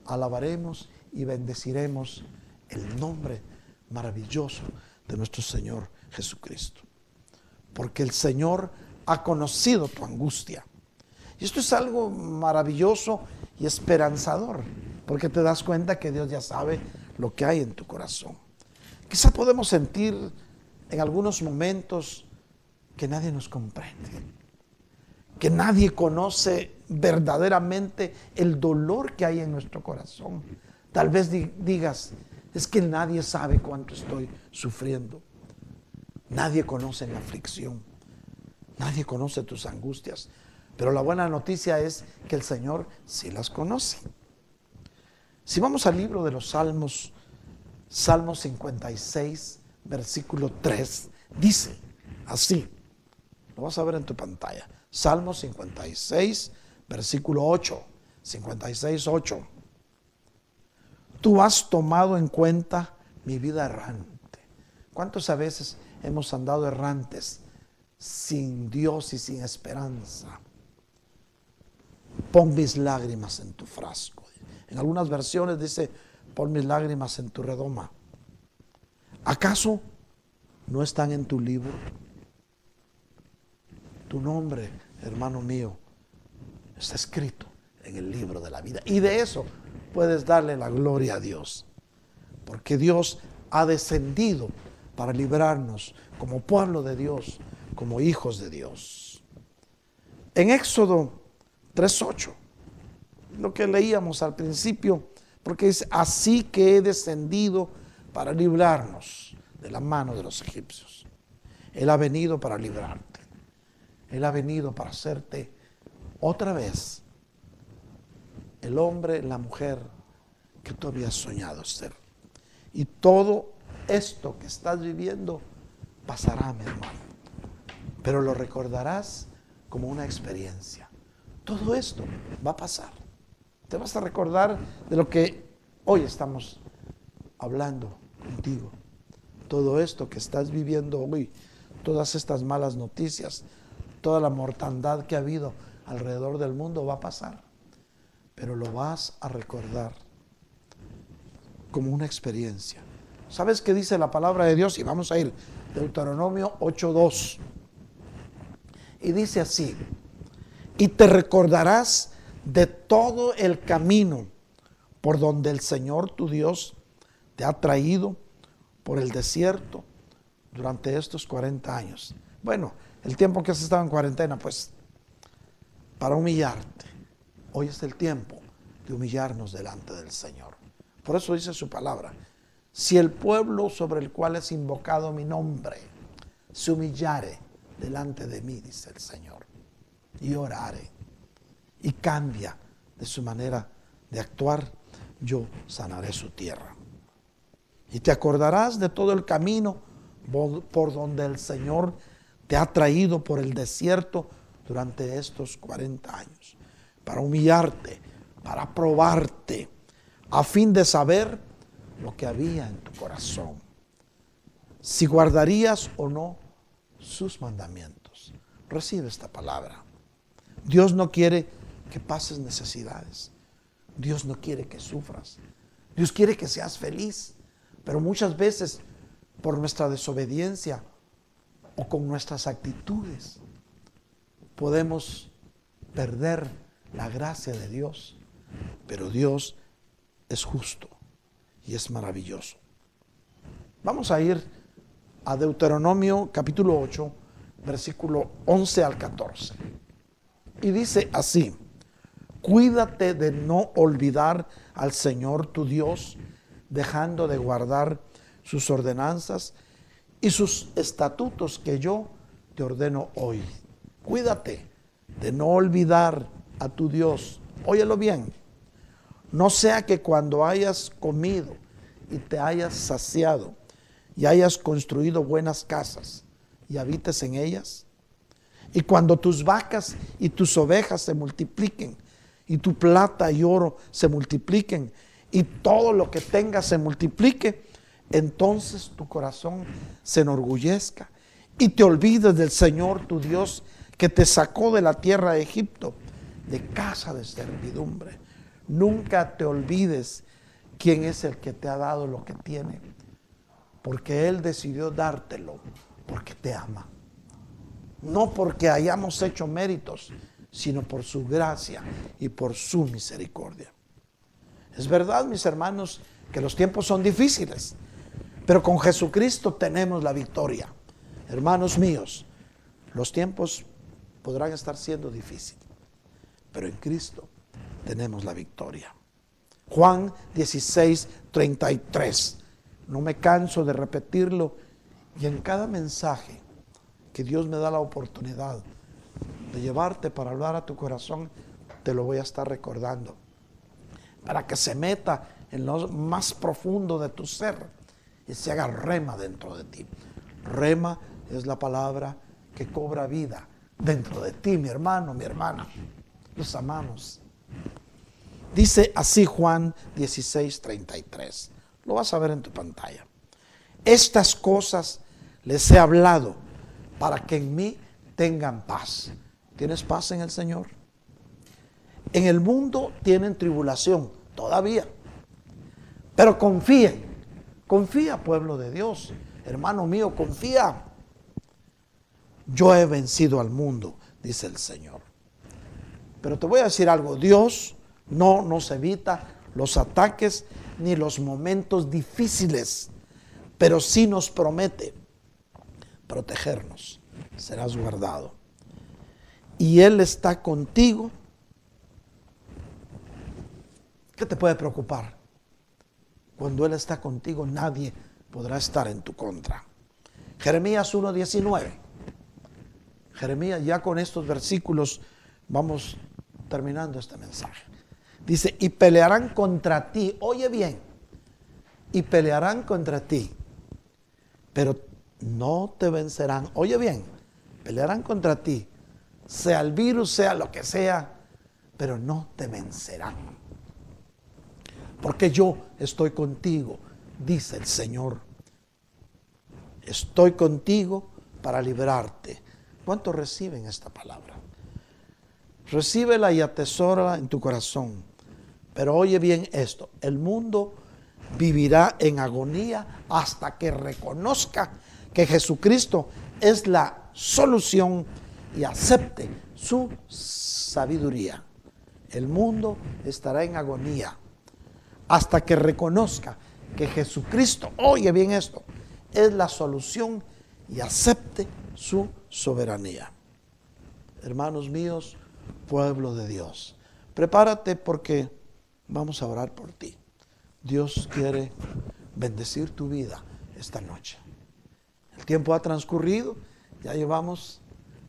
alabaremos y bendeciremos el nombre maravilloso de nuestro Señor Jesucristo. Porque el Señor ha conocido tu angustia. Y esto es algo maravilloso y esperanzador, porque te das cuenta que Dios ya sabe lo que hay en tu corazón. Quizá podemos sentir en algunos momentos que nadie nos comprende, que nadie conoce verdaderamente el dolor que hay en nuestro corazón. Tal vez digas, es que nadie sabe cuánto estoy sufriendo. Nadie conoce la aflicción. Nadie conoce tus angustias. Pero la buena noticia es que el Señor sí las conoce. Si vamos al libro de los Salmos, Salmo 56, versículo 3, dice así, lo vas a ver en tu pantalla, Salmo 56, versículo 8, 56, 8. Tú has tomado en cuenta mi vida errante. ¿Cuántas veces hemos andado errantes sin Dios y sin esperanza. Pon mis lágrimas en tu frasco. En algunas versiones dice, pon mis lágrimas en tu redoma. ¿Acaso no están en tu libro? Tu nombre, hermano mío, está escrito en el libro de la vida. Y de eso puedes darle la gloria a Dios. Porque Dios ha descendido para librarnos como pueblo de Dios como hijos de Dios. En Éxodo 3.8, lo que leíamos al principio, porque dice, así que he descendido para librarnos de la mano de los egipcios. Él ha venido para librarte. Él ha venido para hacerte otra vez el hombre, la mujer que tú habías soñado ser. Y todo esto que estás viviendo pasará, mi hermano pero lo recordarás como una experiencia. Todo esto va a pasar. Te vas a recordar de lo que hoy estamos hablando contigo. Todo esto que estás viviendo hoy, todas estas malas noticias, toda la mortandad que ha habido alrededor del mundo va a pasar. Pero lo vas a recordar como una experiencia. ¿Sabes qué dice la palabra de Dios? Y vamos a ir Deuteronomio 8.2. Y dice así, y te recordarás de todo el camino por donde el Señor tu Dios te ha traído por el desierto durante estos 40 años. Bueno, el tiempo que has estado en cuarentena, pues, para humillarte. Hoy es el tiempo de humillarnos delante del Señor. Por eso dice su palabra, si el pueblo sobre el cual es invocado mi nombre se humillare, delante de mí, dice el Señor, y oraré, y cambia de su manera de actuar, yo sanaré su tierra. Y te acordarás de todo el camino por donde el Señor te ha traído por el desierto durante estos 40 años, para humillarte, para probarte, a fin de saber lo que había en tu corazón, si guardarías o no sus mandamientos. Recibe esta palabra. Dios no quiere que pases necesidades. Dios no quiere que sufras. Dios quiere que seas feliz. Pero muchas veces por nuestra desobediencia o con nuestras actitudes podemos perder la gracia de Dios. Pero Dios es justo y es maravilloso. Vamos a ir a Deuteronomio capítulo 8, versículo 11 al 14. Y dice así, cuídate de no olvidar al Señor tu Dios, dejando de guardar sus ordenanzas y sus estatutos que yo te ordeno hoy. Cuídate de no olvidar a tu Dios. Óyelo bien. No sea que cuando hayas comido y te hayas saciado y hayas construido buenas casas y habites en ellas, y cuando tus vacas y tus ovejas se multipliquen, y tu plata y oro se multipliquen, y todo lo que tengas se multiplique, entonces tu corazón se enorgullezca y te olvides del Señor tu Dios que te sacó de la tierra de Egipto, de casa de servidumbre. Nunca te olvides quién es el que te ha dado lo que tiene, porque Él decidió dártelo, porque te ama. No porque hayamos hecho méritos, sino por su gracia y por su misericordia. Es verdad, mis hermanos, que los tiempos son difíciles, pero con Jesucristo tenemos la victoria. Hermanos míos, los tiempos podrán estar siendo difíciles, pero en Cristo tenemos la victoria. Juan 16, 33. No me canso de repetirlo y en cada mensaje que Dios me da la oportunidad de llevarte para hablar a tu corazón, te lo voy a estar recordando. Para que se meta en lo más profundo de tu ser y se haga rema dentro de ti. Rema es la palabra que cobra vida dentro de ti, mi hermano, mi hermana. Los amamos. Dice así Juan 16, 33. Lo vas a ver en tu pantalla. Estas cosas les he hablado para que en mí tengan paz. ¿Tienes paz en el Señor? En el mundo tienen tribulación, todavía. Pero confíen, confía pueblo de Dios. Hermano mío, confía. Yo he vencido al mundo, dice el Señor. Pero te voy a decir algo, Dios no nos evita los ataques ni los momentos difíciles, pero sí nos promete protegernos. Serás guardado. Y Él está contigo. ¿Qué te puede preocupar? Cuando Él está contigo, nadie podrá estar en tu contra. Jeremías 1.19. Jeremías, ya con estos versículos vamos terminando este mensaje. Dice, y pelearán contra ti, oye bien, y pelearán contra ti, pero no te vencerán. Oye bien, pelearán contra ti, sea el virus, sea lo que sea, pero no te vencerán. Porque yo estoy contigo, dice el Señor. Estoy contigo para librarte. ¿Cuántos reciben esta palabra? Recíbela y atesórala en tu corazón pero oye bien esto, el mundo vivirá en agonía hasta que reconozca que Jesucristo es la solución y acepte su sabiduría. El mundo estará en agonía hasta que reconozca que Jesucristo, oye bien esto, es la solución y acepte su soberanía. Hermanos míos, pueblo de Dios, prepárate porque Vamos a orar por ti. Dios quiere bendecir tu vida esta noche. El tiempo ha transcurrido, ya llevamos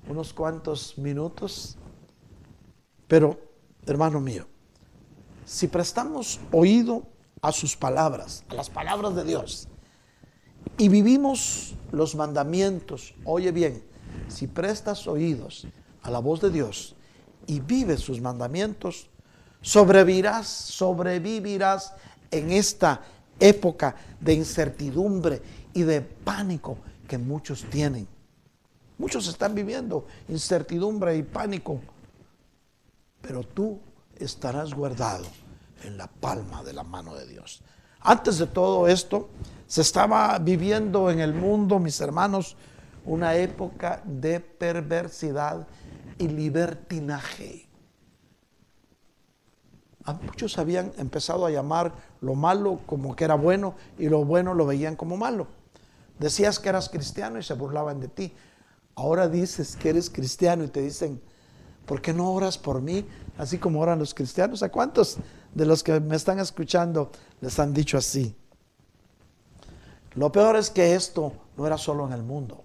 unos cuantos minutos, pero hermano mío, si prestamos oído a sus palabras, a las palabras de Dios, y vivimos los mandamientos, oye bien, si prestas oídos a la voz de Dios y vives sus mandamientos, Sobrevivirás, sobrevivirás en esta época de incertidumbre y de pánico que muchos tienen. Muchos están viviendo incertidumbre y pánico, pero tú estarás guardado en la palma de la mano de Dios. Antes de todo esto, se estaba viviendo en el mundo, mis hermanos, una época de perversidad y libertinaje. Muchos habían empezado a llamar lo malo como que era bueno y lo bueno lo veían como malo. Decías que eras cristiano y se burlaban de ti. Ahora dices que eres cristiano y te dicen, ¿por qué no oras por mí? Así como oran los cristianos. ¿A cuántos de los que me están escuchando les han dicho así? Lo peor es que esto no era solo en el mundo,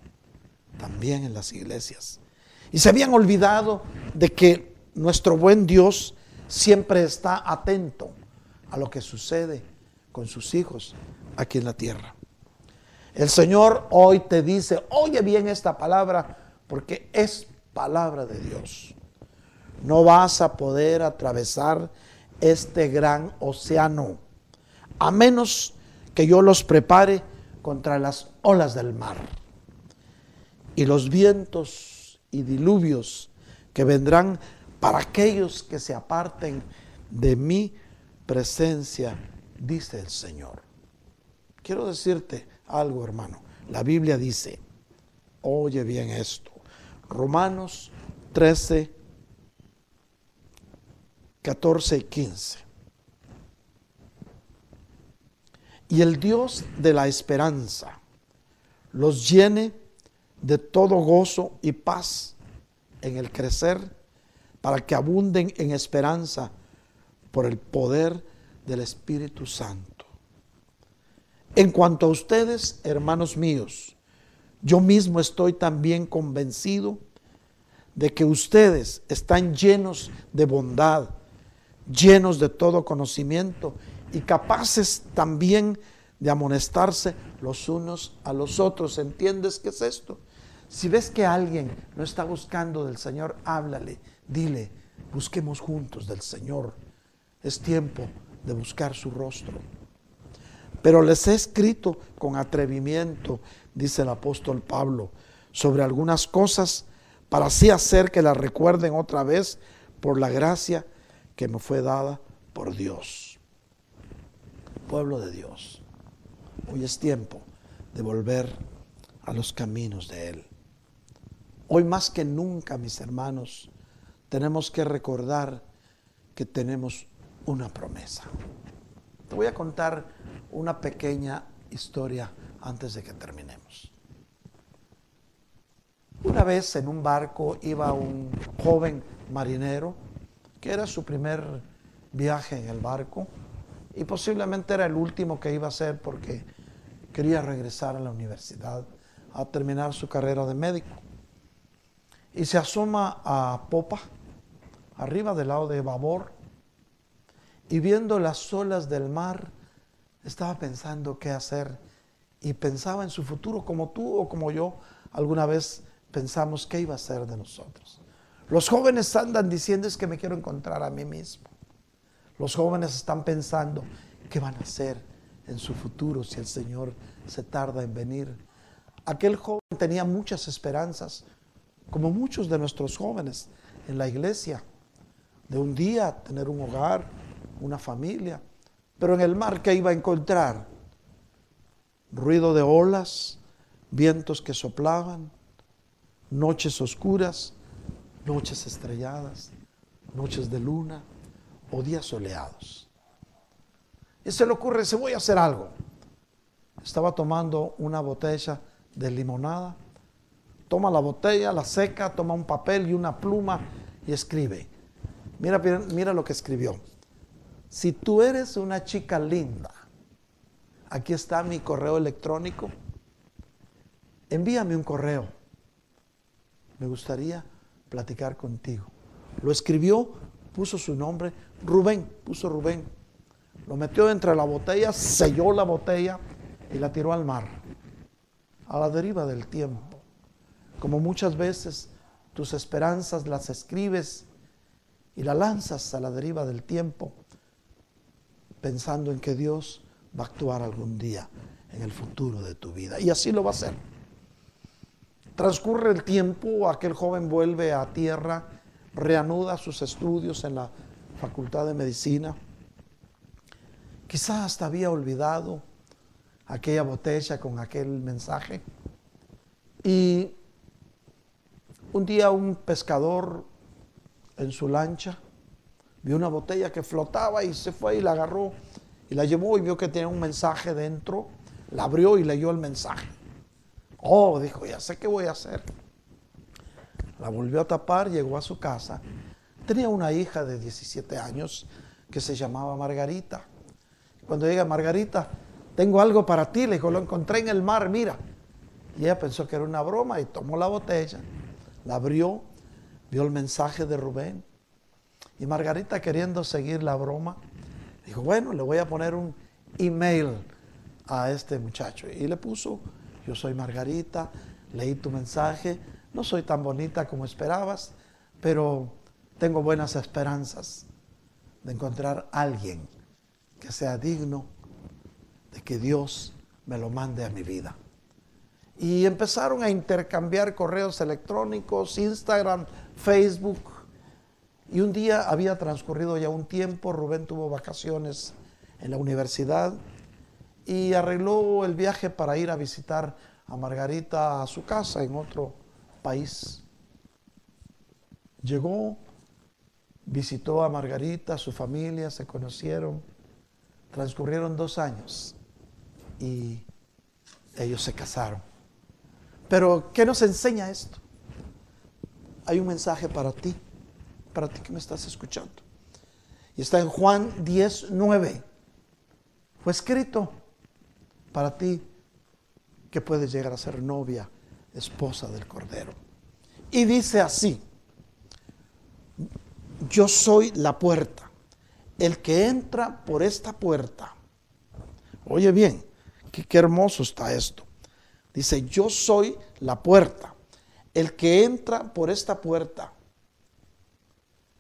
también en las iglesias. Y se habían olvidado de que nuestro buen Dios siempre está atento a lo que sucede con sus hijos aquí en la tierra. El Señor hoy te dice, oye bien esta palabra, porque es palabra de Dios. No vas a poder atravesar este gran océano, a menos que yo los prepare contra las olas del mar. Y los vientos y diluvios que vendrán para aquellos que se aparten de mi presencia, dice el Señor. Quiero decirte algo, hermano. La Biblia dice, oye bien esto, Romanos 13, 14 y 15. Y el Dios de la esperanza los llene de todo gozo y paz en el crecer, para que abunden en esperanza por el poder del Espíritu Santo. En cuanto a ustedes, hermanos míos, yo mismo estoy también convencido de que ustedes están llenos de bondad, llenos de todo conocimiento y capaces también de amonestarse los unos a los otros. ¿Entiendes qué es esto? Si ves que alguien no está buscando del Señor, háblale, dile, busquemos juntos del Señor. Es tiempo de buscar su rostro. Pero les he escrito con atrevimiento, dice el apóstol Pablo, sobre algunas cosas para así hacer que las recuerden otra vez por la gracia que me fue dada por Dios. Pueblo de Dios, hoy es tiempo de volver a los caminos de Él. Hoy más que nunca, mis hermanos, tenemos que recordar que tenemos una promesa. Te voy a contar una pequeña historia antes de que terminemos. Una vez en un barco iba un joven marinero que era su primer viaje en el barco y posiblemente era el último que iba a hacer porque quería regresar a la universidad a terminar su carrera de médico. Y se asoma a popa, arriba del lado de babor, y viendo las olas del mar, estaba pensando qué hacer y pensaba en su futuro como tú o como yo alguna vez pensamos qué iba a ser de nosotros. Los jóvenes andan diciendo es que me quiero encontrar a mí mismo. Los jóvenes están pensando qué van a hacer en su futuro si el Señor se tarda en venir. Aquel joven tenía muchas esperanzas, como muchos de nuestros jóvenes en la iglesia, de un día tener un hogar, una familia. Pero en el mar, ¿qué iba a encontrar? Ruido de olas, vientos que soplaban, noches oscuras, noches estrelladas, noches de luna o días soleados. Y se le ocurre, se voy a hacer algo. Estaba tomando una botella de limonada, toma la botella, la seca, toma un papel y una pluma y escribe. Mira, mira lo que escribió. Si tú eres una chica linda, aquí está mi correo electrónico, envíame un correo. Me gustaría platicar contigo. Lo escribió, puso su nombre, Rubén, puso Rubén. Lo metió entre la botella, selló la botella y la tiró al mar, a la deriva del tiempo. Como muchas veces tus esperanzas las escribes y las lanzas a la deriva del tiempo pensando en que Dios va a actuar algún día en el futuro de tu vida. Y así lo va a hacer. Transcurre el tiempo, aquel joven vuelve a tierra, reanuda sus estudios en la Facultad de Medicina. Quizás hasta había olvidado aquella botella con aquel mensaje. Y un día un pescador en su lancha vio una botella que flotaba y se fue y la agarró y la llevó y vio que tenía un mensaje dentro, la abrió y leyó el mensaje. Oh, dijo, ya sé qué voy a hacer. la volvió a tapar, llegó a su casa. Tenía una hija de 17 años que se llamaba Margarita. Cuando llega Margarita, tengo algo para ti, le dijo, lo encontré en el mar, mira. Y ella pensó que era una broma y tomó la botella, la abrió, vio el mensaje de Rubén. Y Margarita queriendo seguir la broma, dijo, bueno, le voy a poner un email a este muchacho. Y le puso, yo soy Margarita, leí tu mensaje, no soy tan bonita como esperabas, pero tengo buenas esperanzas de encontrar a alguien que sea digno de que Dios me lo mande a mi vida. Y empezaron a intercambiar correos electrónicos, Instagram, Facebook. Y un día había transcurrido ya un tiempo, Rubén tuvo vacaciones en la universidad y arregló el viaje para ir a visitar a Margarita a su casa en otro país. Llegó, visitó a Margarita, su familia, se conocieron, transcurrieron dos años y ellos se casaron. Pero, ¿qué nos enseña esto? Hay un mensaje para ti, para ti que me estás escuchando. Y está en Juan 10, 9. Fue escrito para ti que puedes llegar a ser novia, esposa del Cordero. Y dice así, yo soy la puerta. El que entra por esta puerta, oye bien, qué, qué hermoso está esto. Dice, yo soy la puerta. El que entra por esta puerta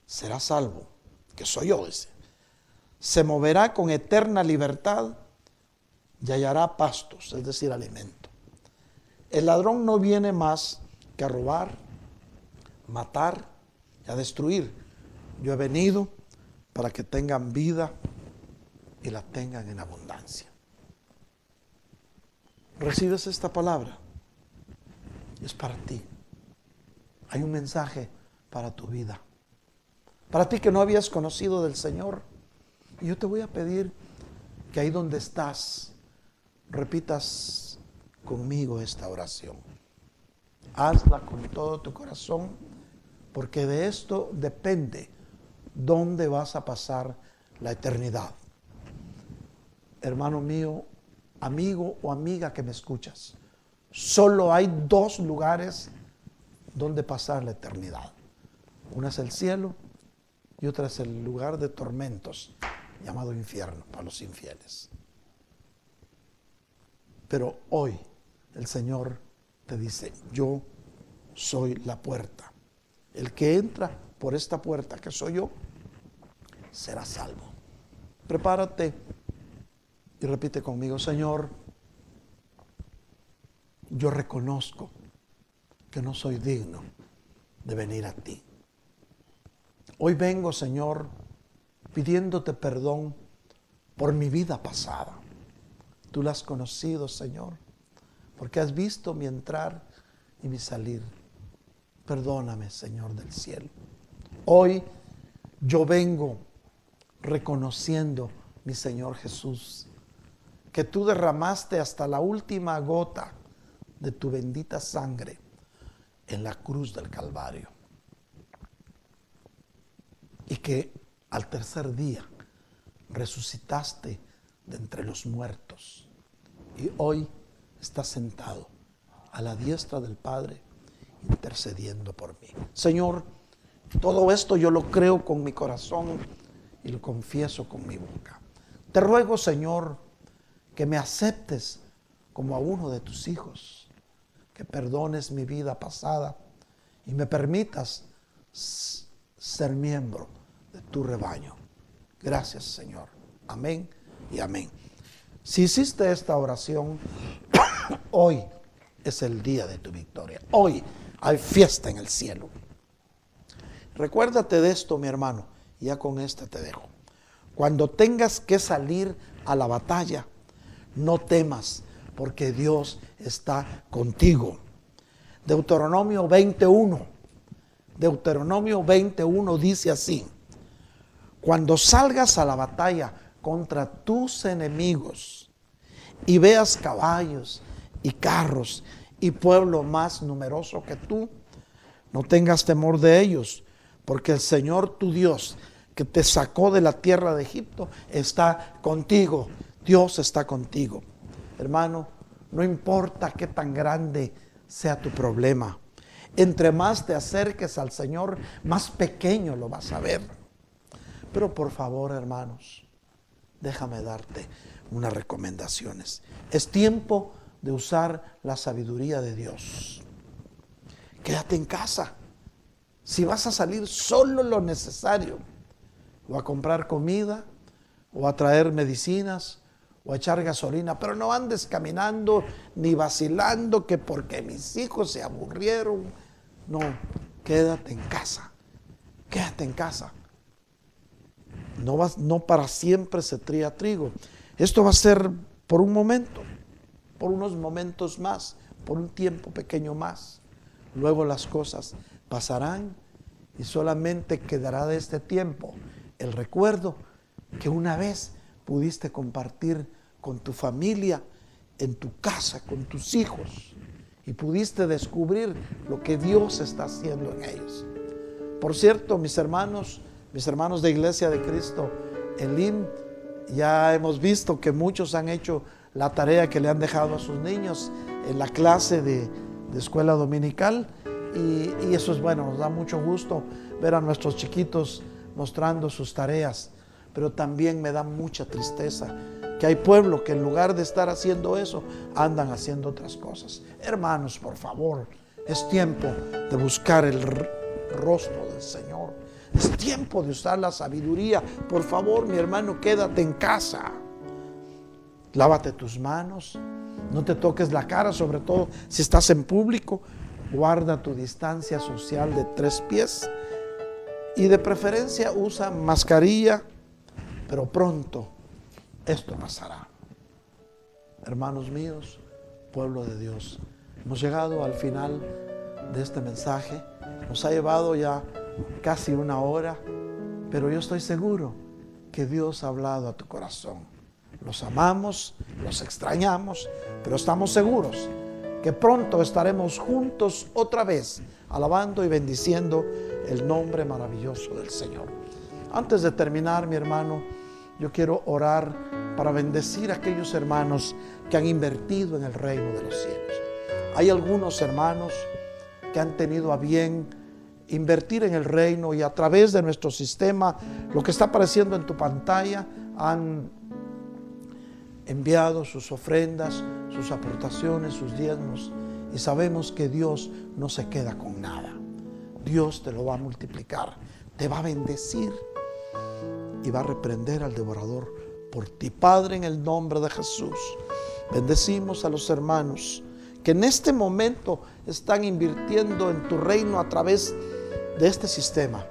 será salvo, que soy yo, dice. Se moverá con eterna libertad y hallará pastos, es decir, alimento. El ladrón no viene más que a robar, matar y a destruir. Yo he venido para que tengan vida y la tengan en abundancia. ¿Recibes esta palabra? Es para ti. Hay un mensaje para tu vida. Para ti que no habías conocido del Señor. Yo te voy a pedir que ahí donde estás, repitas conmigo esta oración. Hazla con todo tu corazón, porque de esto depende dónde vas a pasar la eternidad. Hermano mío, amigo o amiga que me escuchas, solo hay dos lugares donde pasar la eternidad. Una es el cielo y otra es el lugar de tormentos llamado infierno para los infieles. Pero hoy el Señor te dice, yo soy la puerta. El que entra por esta puerta que soy yo, será salvo. Prepárate y repite conmigo, Señor, yo reconozco que no soy digno de venir a ti. Hoy vengo, Señor, pidiéndote perdón por mi vida pasada. Tú la has conocido, Señor, porque has visto mi entrar y mi salir. Perdóname, Señor del cielo. Hoy yo vengo reconociendo, mi Señor Jesús, que tú derramaste hasta la última gota de tu bendita sangre en la cruz del Calvario. Y que al tercer día resucitaste de entre los muertos. Y hoy estás sentado a la diestra del Padre intercediendo por mí. Señor, todo esto yo lo creo con mi corazón y lo confieso con mi boca. Te ruego, Señor, que me aceptes como a uno de tus hijos, que perdones mi vida pasada y me permitas ser miembro tu rebaño. Gracias, Señor. Amén y amén. Si hiciste esta oración, hoy es el día de tu victoria. Hoy hay fiesta en el cielo. Recuérdate de esto, mi hermano. Ya con esta te dejo. Cuando tengas que salir a la batalla, no temas, porque Dios está contigo. Deuteronomio 21. Deuteronomio 21 dice así, cuando salgas a la batalla contra tus enemigos y veas caballos y carros y pueblo más numeroso que tú, No tengas temor de ellos, porque el Señor tu Dios, que te sacó de la tierra de Egipto, está contigo. Dios está contigo. Hermano, no importa qué tan grande sea tu problema. Entre más te acerques al Señor, más pequeño lo vas a ver. Pero por favor, hermanos, déjame darte unas recomendaciones. Es tiempo de usar la sabiduría de Dios. Quédate en casa. Si vas a salir solo lo necesario, o a comprar comida, o a traer medicinas, o a echar gasolina, pero no andes caminando ni vacilando que porque mis hijos se aburrieron. No, quédate en casa. Quédate en casa. No, vas, no para siempre se tría trigo. Esto va a ser por un momento, por unos momentos más, por un tiempo pequeño más. Luego las cosas pasarán y solamente quedará de este tiempo el recuerdo que una vez pudiste compartir con tu familia, en tu casa, con tus hijos, y pudiste descubrir lo que Dios está haciendo en ellos. Por cierto, mis hermanos, mis hermanos de Iglesia de Cristo, en LIM, ya hemos visto que muchos han hecho la tarea que le han dejado a sus niños en la clase de, escuela dominical y, y, eso es bueno, nos da mucho gusto ver a nuestros chiquitos mostrando sus tareas, pero también me da mucha tristeza que hay pueblo que en lugar de estar haciendo eso, andan haciendo otras cosas. Hermanos, por favor, es tiempo de buscar el rostro del Señor. Es tiempo de usar la sabiduría. Por favor, mi hermano, quédate en casa. Lávate tus manos. No te toques la cara, sobre todo si estás en público. Guarda tu distancia social de tres pies. Y de preferencia usa mascarilla, pero pronto esto pasará. Hermanos míos, pueblo de Dios, hemos llegado al final de este mensaje. Nos ha llevado ya casi una hora, pero yo estoy seguro que Dios ha hablado a tu corazón. Los amamos, los extrañamos, pero estamos seguros que pronto estaremos juntos otra vez, alabando y bendiciendo el nombre maravilloso del Señor. Antes de terminar, mi hermano, yo quiero orar para bendecir a aquellos hermanos que han invertido en el reino de los cielos. Hay algunos hermanos que han tenido a bien invertir en el reino y a través de nuestro sistema, lo que está apareciendo en tu pantalla, han enviado sus ofrendas, sus aportaciones, sus diezmos. Y sabemos que Dios no se queda con nada. Dios te lo va a multiplicar, te va a bendecir y va a reprender al devorador por ti. Padre, en el nombre de Jesús, bendecimos a los hermanos que en este momento están invirtiendo en tu reino a través de este sistema.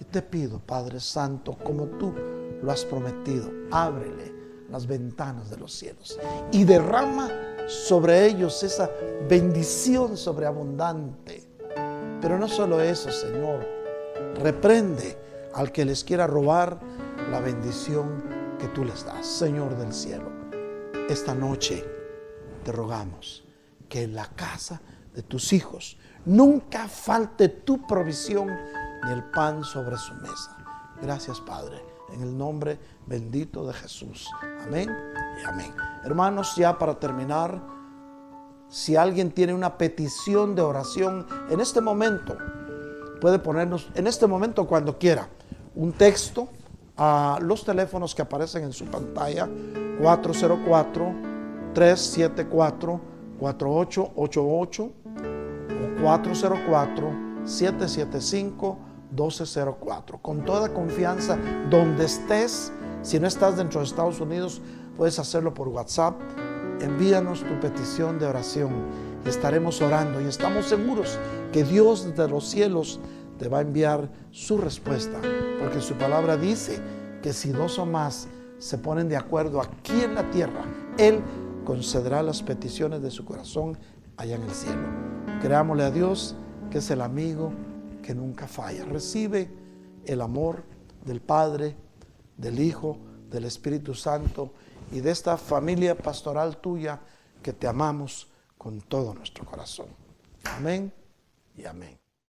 Y te pido, Padre Santo, como tú lo has prometido, ábrele las ventanas de los cielos y derrama sobre ellos esa bendición sobreabundante. Pero no solo eso, Señor, reprende al que les quiera robar la bendición que tú les das, Señor del cielo. Esta noche te rogamos que en la casa de tus hijos nunca falte tu provisión ni el pan sobre su mesa. Gracias, Padre, en el nombre bendito de Jesús. Amén y amén. Hermanos, ya para terminar, si alguien tiene una petición de oración en este momento, puede ponernos en este momento cuando quiera un texto a los teléfonos que aparecen en su pantalla 404 374 4888 o 404 775 1204. Con toda confianza, donde estés, si no estás dentro de Estados Unidos, puedes hacerlo por WhatsApp. Envíanos tu petición de oración y estaremos orando y estamos seguros que Dios de los cielos te va a enviar su respuesta, porque su palabra dice que si dos o más se ponen de acuerdo aquí en la tierra, Él concederá las peticiones de su corazón allá en el cielo. Creámosle a Dios que es el amigo que nunca falla. Recibe el amor del Padre, del Hijo, del Espíritu Santo y de esta familia pastoral tuya que te amamos con todo nuestro corazón. Amén y amén.